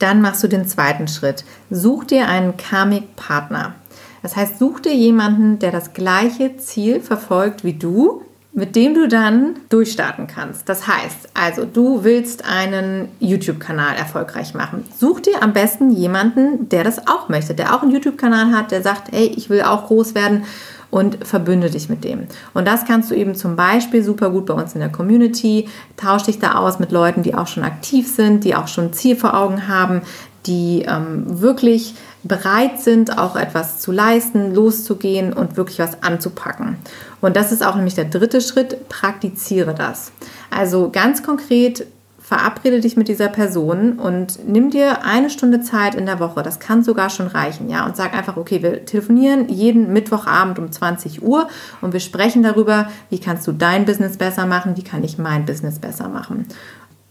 Dann machst du den zweiten Schritt. Such dir einen Karmic-Partner. Das heißt, such dir jemanden, der das gleiche Ziel verfolgt wie du, mit dem du dann durchstarten kannst. Das heißt, also du willst einen YouTube-Kanal erfolgreich machen. Such dir am besten jemanden, der das auch möchte, der auch einen YouTube-Kanal hat, der sagt, hey, ich will auch groß werden und verbünde dich mit dem. Und das kannst du eben zum Beispiel super gut bei uns in der Community. Tausch dich da aus mit Leuten, die auch schon aktiv sind, die auch schon ein Ziel vor Augen haben, die ähm, wirklich bereit sind, auch etwas zu leisten, loszugehen und wirklich was anzupacken. Und das ist auch nämlich der dritte Schritt, praktiziere das. Also ganz konkret, verabrede dich mit dieser Person und nimm dir eine Stunde Zeit in der Woche. Das kann sogar schon reichen, ja. Und sag einfach, okay, wir telefonieren jeden Mittwochabend um 20 Uhr und wir sprechen darüber, wie kannst du dein Business besser machen, wie kann ich mein Business besser machen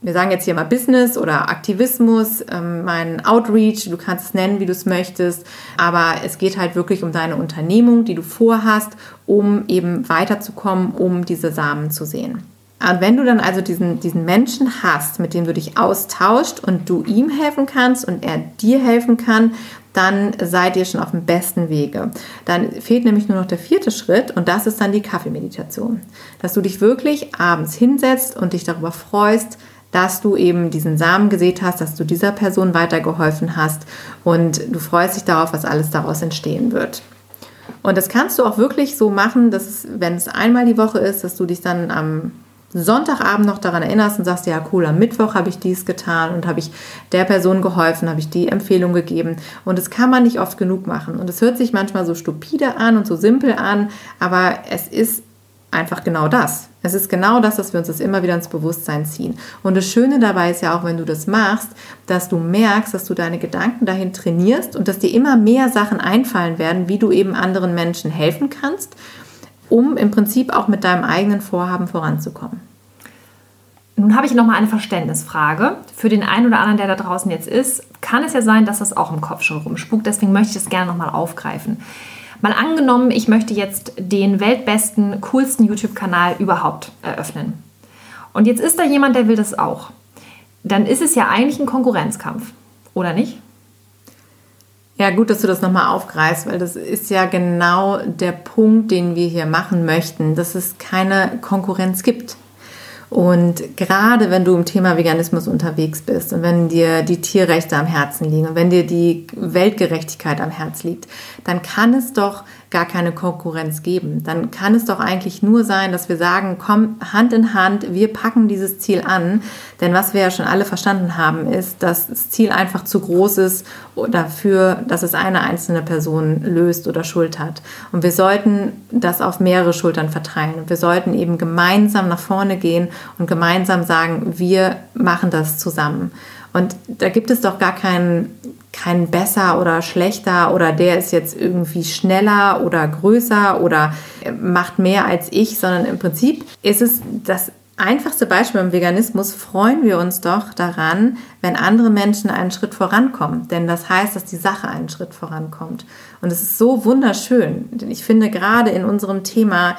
wir sagen jetzt hier mal Business oder Aktivismus, ähm, mein Outreach, du kannst es nennen, wie du es möchtest, aber es geht halt wirklich um deine Unternehmung, die du vorhast, um eben weiterzukommen, um diese Samen zu sehen. Und wenn du dann also diesen, diesen Menschen hast, mit dem du dich austauscht und du ihm helfen kannst und er dir helfen kann, dann seid ihr schon auf dem besten Wege. Dann fehlt nämlich nur noch der vierte Schritt und das ist dann die Kaffeemeditation. Dass du dich wirklich abends hinsetzt und dich darüber freust, dass du eben diesen Samen gesät hast, dass du dieser Person weitergeholfen hast und du freust dich darauf, was alles daraus entstehen wird. Und das kannst du auch wirklich so machen, dass wenn es einmal die Woche ist, dass du dich dann am Sonntagabend noch daran erinnerst und sagst, ja cool, am Mittwoch habe ich dies getan und habe ich der Person geholfen, habe ich die Empfehlung gegeben. Und das kann man nicht oft genug machen. Und es hört sich manchmal so stupide an und so simpel an, aber es ist einfach genau das. Es ist genau das, dass wir uns das immer wieder ins Bewusstsein ziehen. Und das Schöne dabei ist ja auch, wenn du das machst, dass du merkst, dass du deine Gedanken dahin trainierst und dass dir immer mehr Sachen einfallen werden, wie du eben anderen Menschen helfen kannst, um im Prinzip auch mit deinem eigenen Vorhaben voranzukommen. Nun habe ich noch mal eine Verständnisfrage. Für den einen oder anderen, der da draußen jetzt ist, kann es ja sein, dass das auch im Kopf schon rumspukt. Deswegen möchte ich das gerne noch mal aufgreifen. Mal angenommen, ich möchte jetzt den weltbesten, coolsten YouTube-Kanal überhaupt eröffnen. Und jetzt ist da jemand, der will das auch. Dann ist es ja eigentlich ein Konkurrenzkampf, oder nicht? Ja, gut, dass du das nochmal aufgreifst, weil das ist ja genau der Punkt, den wir hier machen möchten, dass es keine Konkurrenz gibt. Und gerade wenn du im Thema Veganismus unterwegs bist und wenn dir die Tierrechte am Herzen liegen und wenn dir die Weltgerechtigkeit am Herz liegt, dann kann es doch gar keine Konkurrenz geben. Dann kann es doch eigentlich nur sein, dass wir sagen, komm Hand in Hand, wir packen dieses Ziel an. Denn was wir ja schon alle verstanden haben, ist, dass das Ziel einfach zu groß ist dafür, dass es eine einzelne Person löst oder schuld hat. Und wir sollten das auf mehrere Schultern verteilen. Wir sollten eben gemeinsam nach vorne gehen und gemeinsam sagen, wir machen das zusammen. Und da gibt es doch gar keinen kein besser oder schlechter oder der ist jetzt irgendwie schneller oder größer oder macht mehr als ich, sondern im Prinzip ist es das einfachste Beispiel im Veganismus, freuen wir uns doch daran, wenn andere Menschen einen Schritt vorankommen. Denn das heißt, dass die Sache einen Schritt vorankommt. Und es ist so wunderschön. Denn ich finde gerade in unserem Thema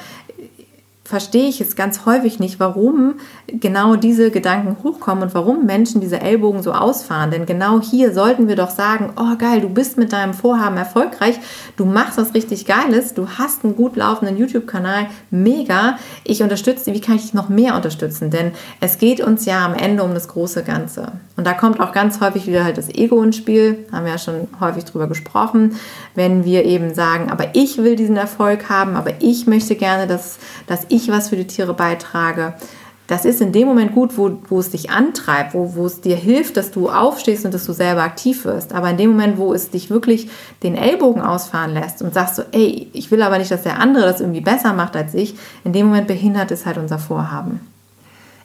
verstehe ich es ganz häufig nicht, warum genau diese Gedanken hochkommen und warum Menschen diese Ellbogen so ausfahren. Denn genau hier sollten wir doch sagen, oh geil, du bist mit deinem Vorhaben erfolgreich, du machst was richtig Geiles, du hast einen gut laufenden YouTube-Kanal, mega, ich unterstütze dich, wie kann ich dich noch mehr unterstützen? Denn es geht uns ja am Ende um das große Ganze. Und da kommt auch ganz häufig wieder halt das Ego ins Spiel, haben wir ja schon häufig drüber gesprochen, wenn wir eben sagen, aber ich will diesen Erfolg haben, aber ich möchte gerne, dass, dass ich ich was für die Tiere beitrage. Das ist in dem Moment gut, wo, wo es dich antreibt, wo, wo es dir hilft, dass du aufstehst und dass du selber aktiv wirst. Aber in dem Moment, wo es dich wirklich den Ellbogen ausfahren lässt und sagst so, ey, ich will aber nicht, dass der andere das irgendwie besser macht als ich, in dem Moment behindert es halt unser Vorhaben.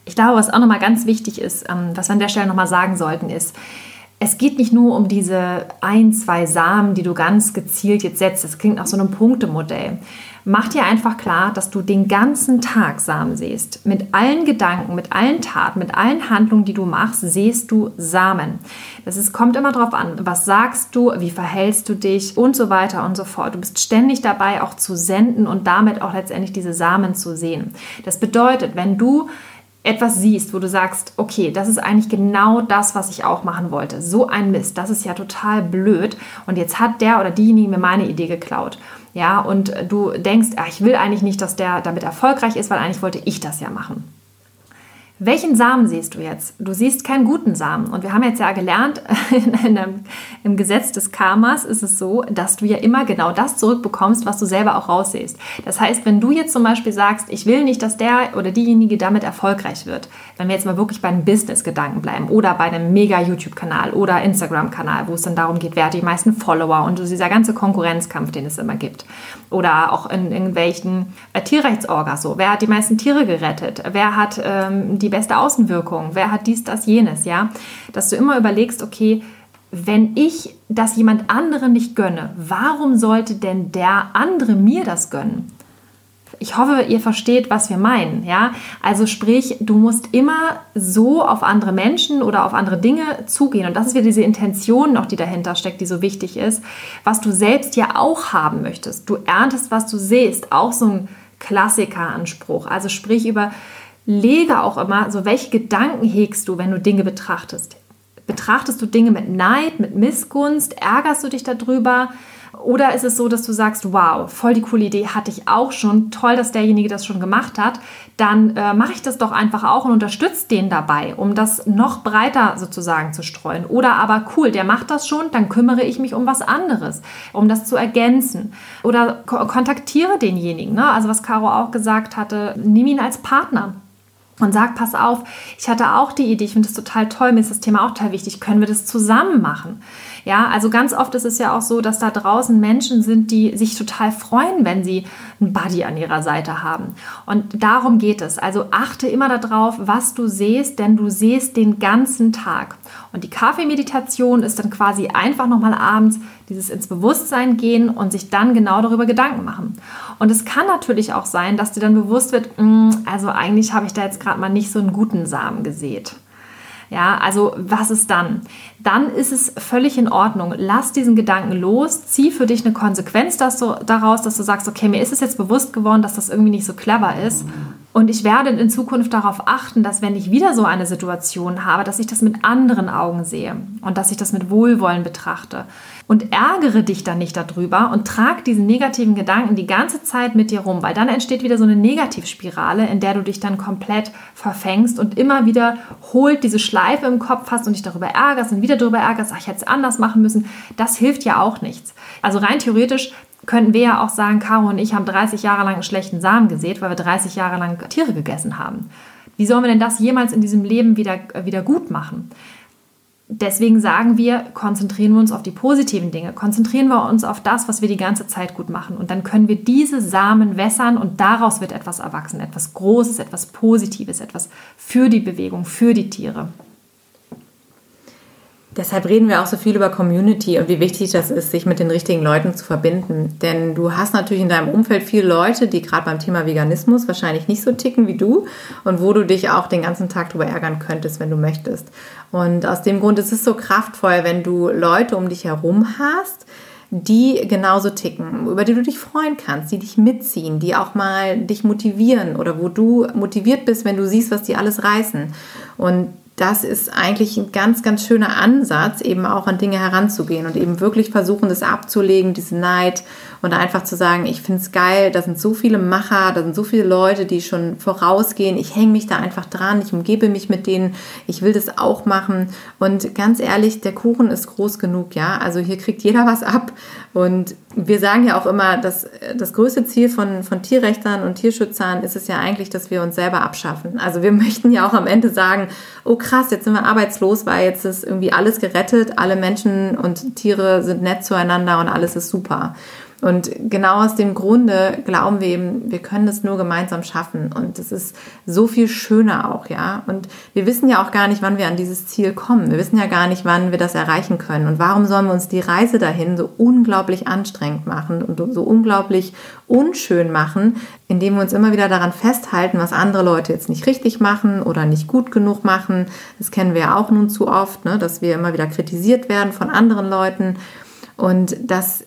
Ich glaube, was auch nochmal ganz wichtig ist, ähm, was wir an der Stelle nochmal sagen sollten, ist, es geht nicht nur um diese ein, zwei Samen, die du ganz gezielt jetzt setzt. Das klingt nach so einem Punktemodell. Mach dir einfach klar, dass du den ganzen Tag Samen siehst. Mit allen Gedanken, mit allen Taten, mit allen Handlungen, die du machst, siehst du Samen. Das ist, kommt immer darauf an, was sagst du, wie verhältst du dich und so weiter und so fort. Du bist ständig dabei, auch zu senden und damit auch letztendlich diese Samen zu sehen. Das bedeutet, wenn du etwas siehst, wo du sagst, okay, das ist eigentlich genau das, was ich auch machen wollte. So ein Mist, das ist ja total blöd. Und jetzt hat der oder diejenige mir meine Idee geklaut. Ja, und du denkst, ach, ich will eigentlich nicht, dass der damit erfolgreich ist, weil eigentlich wollte ich das ja machen. Welchen Samen siehst du jetzt? Du siehst keinen guten Samen. Und wir haben jetzt ja gelernt, in einem, im Gesetz des Karmas ist es so, dass du ja immer genau das zurückbekommst, was du selber auch raussiehst. Das heißt, wenn du jetzt zum Beispiel sagst, ich will nicht, dass der oder diejenige damit erfolgreich wird, wenn wir jetzt mal wirklich bei einem Business-Gedanken bleiben oder bei einem Mega-YouTube-Kanal oder Instagram-Kanal, wo es dann darum geht, wer hat die meisten Follower und dieser ganze Konkurrenzkampf, den es immer gibt. Oder auch in irgendwelchen Tierrechtsorgas so. Wer hat die meisten Tiere gerettet? Wer hat ähm, die beste Außenwirkung? Wer hat dies, das, jenes? Ja, dass du immer überlegst, okay, wenn ich das jemand anderem nicht gönne, warum sollte denn der andere mir das gönnen? Ich hoffe, ihr versteht, was wir meinen. Ja? Also sprich, du musst immer so auf andere Menschen oder auf andere Dinge zugehen. Und das ist wieder diese Intention noch, die dahinter steckt, die so wichtig ist, was du selbst ja auch haben möchtest. Du erntest, was du siehst. Auch so ein Klassikeranspruch. Also sprich über, lege auch immer, so welche Gedanken hegst du, wenn du Dinge betrachtest. Betrachtest du Dinge mit Neid, mit Missgunst? Ärgerst du dich darüber? Oder ist es so, dass du sagst, wow, voll die coole Idee hatte ich auch schon, toll, dass derjenige das schon gemacht hat, dann äh, mache ich das doch einfach auch und unterstütze den dabei, um das noch breiter sozusagen zu streuen. Oder aber cool, der macht das schon, dann kümmere ich mich um was anderes, um das zu ergänzen. Oder ko kontaktiere denjenigen. Ne? Also was Caro auch gesagt hatte, nimm ihn als Partner und sag, pass auf, ich hatte auch die Idee, ich finde das total toll, mir ist das Thema auch total wichtig, können wir das zusammen machen? Ja, also ganz oft ist es ja auch so, dass da draußen Menschen sind, die sich total freuen, wenn sie einen Buddy an ihrer Seite haben. Und darum geht es. Also achte immer darauf, was du siehst, denn du siehst den ganzen Tag. Und die Kaffeemeditation ist dann quasi einfach nochmal abends dieses ins Bewusstsein gehen und sich dann genau darüber Gedanken machen. Und es kann natürlich auch sein, dass dir dann bewusst wird, mm, also eigentlich habe ich da jetzt gerade mal nicht so einen guten Samen gesät. Ja, also was ist dann? Dann ist es völlig in Ordnung. Lass diesen Gedanken los, zieh für dich eine Konsequenz dass du, daraus, dass du sagst, okay, mir ist es jetzt bewusst geworden, dass das irgendwie nicht so clever ist. Und ich werde in Zukunft darauf achten, dass wenn ich wieder so eine Situation habe, dass ich das mit anderen Augen sehe und dass ich das mit Wohlwollen betrachte. Und ärgere dich dann nicht darüber und trag diesen negativen Gedanken die ganze Zeit mit dir rum, weil dann entsteht wieder so eine Negativspirale, in der du dich dann komplett verfängst und immer wieder holt diese Schleife im Kopf hast und dich darüber ärgerst und wieder darüber ärgerst, ach, ich hätte es anders machen müssen. Das hilft ja auch nichts. Also rein theoretisch könnten wir ja auch sagen, Caro und ich haben 30 Jahre lang einen schlechten Samen gesät, weil wir 30 Jahre lang Tiere gegessen haben. Wie sollen wir denn das jemals in diesem Leben wieder, äh, wieder gut machen? Deswegen sagen wir, konzentrieren wir uns auf die positiven Dinge, konzentrieren wir uns auf das, was wir die ganze Zeit gut machen. Und dann können wir diese Samen wässern und daraus wird etwas erwachsen, etwas Großes, etwas Positives, etwas für die Bewegung, für die Tiere. Deshalb reden wir auch so viel über Community und wie wichtig das ist, sich mit den richtigen Leuten zu verbinden. Denn du hast natürlich in deinem Umfeld viele Leute, die gerade beim Thema Veganismus wahrscheinlich nicht so ticken wie du und wo du dich auch den ganzen Tag darüber ärgern könntest, wenn du möchtest. Und aus dem Grund ist es so kraftvoll, wenn du Leute um dich herum hast, die genauso ticken, über die du dich freuen kannst, die dich mitziehen, die auch mal dich motivieren oder wo du motiviert bist, wenn du siehst, was die alles reißen. Und das ist eigentlich ein ganz, ganz schöner Ansatz, eben auch an Dinge heranzugehen und eben wirklich versuchen, das abzulegen, diese Neid und einfach zu sagen, ich finde es geil, da sind so viele Macher, da sind so viele Leute, die schon vorausgehen, ich hänge mich da einfach dran, ich umgebe mich mit denen, ich will das auch machen und ganz ehrlich, der Kuchen ist groß genug, ja, also hier kriegt jeder was ab und wir sagen ja auch immer, dass das größte Ziel von, von Tierrechtern und Tierschützern ist es ja eigentlich, dass wir uns selber abschaffen. Also wir möchten ja auch am Ende sagen, oh krass, jetzt sind wir arbeitslos, weil jetzt ist irgendwie alles gerettet, alle Menschen und Tiere sind nett zueinander und alles ist super. Und genau aus dem Grunde glauben wir eben, wir können das nur gemeinsam schaffen. Und es ist so viel schöner auch, ja. Und wir wissen ja auch gar nicht, wann wir an dieses Ziel kommen. Wir wissen ja gar nicht, wann wir das erreichen können. Und warum sollen wir uns die Reise dahin so unglaublich anstrengend machen und so unglaublich unschön machen, indem wir uns immer wieder daran festhalten, was andere Leute jetzt nicht richtig machen oder nicht gut genug machen. Das kennen wir ja auch nun zu oft, ne? dass wir immer wieder kritisiert werden von anderen Leuten. Und das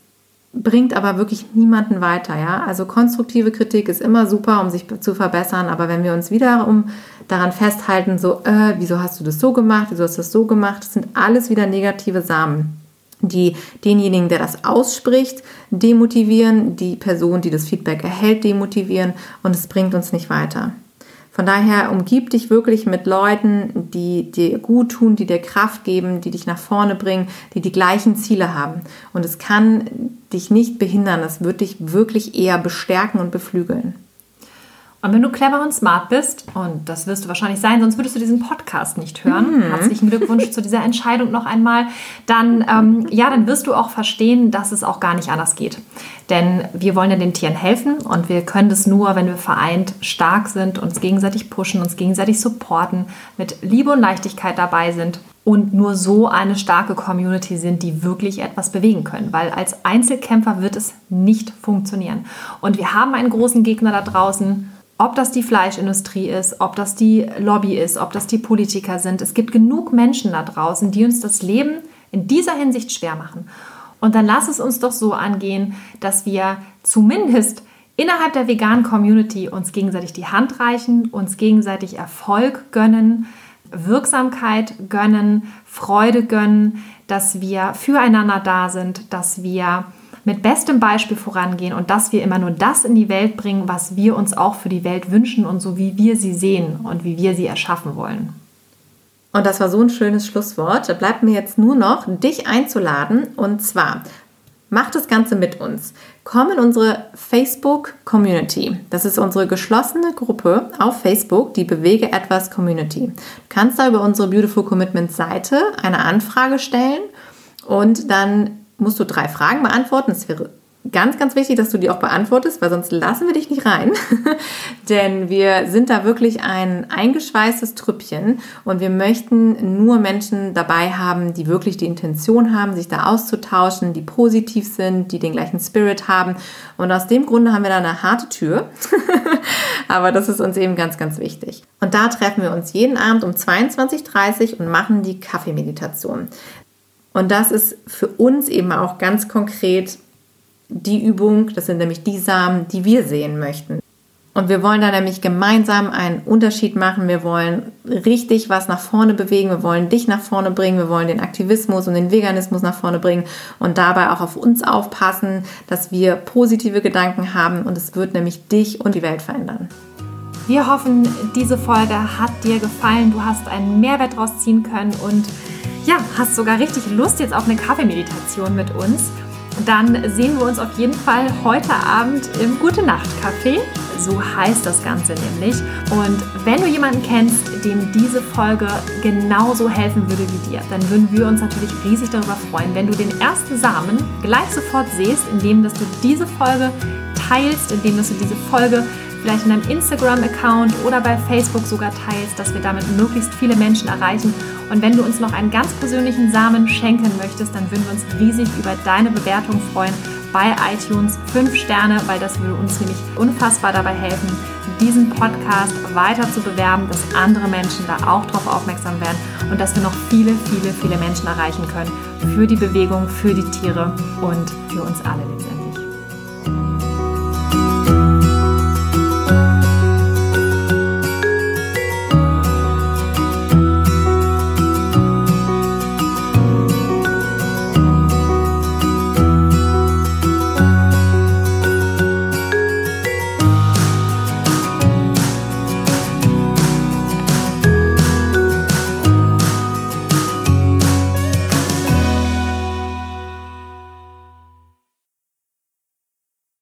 bringt aber wirklich niemanden weiter. Ja? Also konstruktive Kritik ist immer super, um sich zu verbessern, aber wenn wir uns wiederum daran festhalten, so, äh, wieso hast du das so gemacht, wieso hast du das so gemacht, das sind alles wieder negative Samen, die denjenigen, der das ausspricht, demotivieren, die Person, die das Feedback erhält, demotivieren und es bringt uns nicht weiter. Von daher umgib dich wirklich mit Leuten, die dir gut tun, die dir Kraft geben, die dich nach vorne bringen, die die gleichen Ziele haben. Und es kann dich nicht behindern, es wird dich wirklich eher bestärken und beflügeln. Und wenn du clever und smart bist, und das wirst du wahrscheinlich sein, sonst würdest du diesen Podcast nicht hören. Mhm. Herzlichen Glückwunsch zu dieser Entscheidung noch einmal. Dann, ähm, ja, dann wirst du auch verstehen, dass es auch gar nicht anders geht. Denn wir wollen ja den Tieren helfen und wir können das nur, wenn wir vereint stark sind, uns gegenseitig pushen, uns gegenseitig supporten, mit Liebe und Leichtigkeit dabei sind und nur so eine starke Community sind, die wirklich etwas bewegen können. Weil als Einzelkämpfer wird es nicht funktionieren. Und wir haben einen großen Gegner da draußen ob das die Fleischindustrie ist, ob das die Lobby ist, ob das die Politiker sind. Es gibt genug Menschen da draußen, die uns das Leben in dieser Hinsicht schwer machen. Und dann lass es uns doch so angehen, dass wir zumindest innerhalb der veganen Community uns gegenseitig die Hand reichen, uns gegenseitig Erfolg gönnen, Wirksamkeit gönnen, Freude gönnen, dass wir füreinander da sind, dass wir mit bestem Beispiel vorangehen und dass wir immer nur das in die Welt bringen, was wir uns auch für die Welt wünschen und so wie wir sie sehen und wie wir sie erschaffen wollen. Und das war so ein schönes Schlusswort. Da bleibt mir jetzt nur noch, dich einzuladen. Und zwar, mach das Ganze mit uns. Komm in unsere Facebook-Community. Das ist unsere geschlossene Gruppe auf Facebook, die Bewege etwas Community. Du kannst da über unsere Beautiful Commitment Seite eine Anfrage stellen und dann musst du drei Fragen beantworten. Es wäre ganz, ganz wichtig, dass du die auch beantwortest, weil sonst lassen wir dich nicht rein. Denn wir sind da wirklich ein eingeschweißtes Trüppchen und wir möchten nur Menschen dabei haben, die wirklich die Intention haben, sich da auszutauschen, die positiv sind, die den gleichen Spirit haben. Und aus dem Grunde haben wir da eine harte Tür. Aber das ist uns eben ganz, ganz wichtig. Und da treffen wir uns jeden Abend um 22.30 Uhr und machen die Kaffeemeditation. Und das ist für uns eben auch ganz konkret die Übung, das sind nämlich die Samen, die wir sehen möchten. Und wir wollen da nämlich gemeinsam einen Unterschied machen. Wir wollen richtig was nach vorne bewegen. Wir wollen dich nach vorne bringen. Wir wollen den Aktivismus und den Veganismus nach vorne bringen und dabei auch auf uns aufpassen, dass wir positive Gedanken haben und es wird nämlich dich und die Welt verändern. Wir hoffen, diese Folge hat dir gefallen. Du hast einen Mehrwert daraus ziehen können und ja, hast sogar richtig Lust jetzt auf eine Kaffeemeditation mit uns, dann sehen wir uns auf jeden Fall heute Abend im Gute Nacht Café. So heißt das Ganze nämlich. Und wenn du jemanden kennst, dem diese Folge genauso helfen würde wie dir, dann würden wir uns natürlich riesig darüber freuen, wenn du den ersten Samen gleich sofort siehst, indem dass du diese Folge teilst, indem dass du diese Folge vielleicht in deinem Instagram-Account oder bei Facebook sogar teilst, dass wir damit möglichst viele Menschen erreichen. Und wenn du uns noch einen ganz persönlichen Samen schenken möchtest, dann würden wir uns riesig über deine Bewertung freuen bei iTunes. Fünf Sterne, weil das würde uns nämlich unfassbar dabei helfen, diesen Podcast weiter zu bewerben, dass andere Menschen da auch darauf aufmerksam werden und dass wir noch viele, viele, viele Menschen erreichen können für die Bewegung, für die Tiere und für uns alle letztendlich.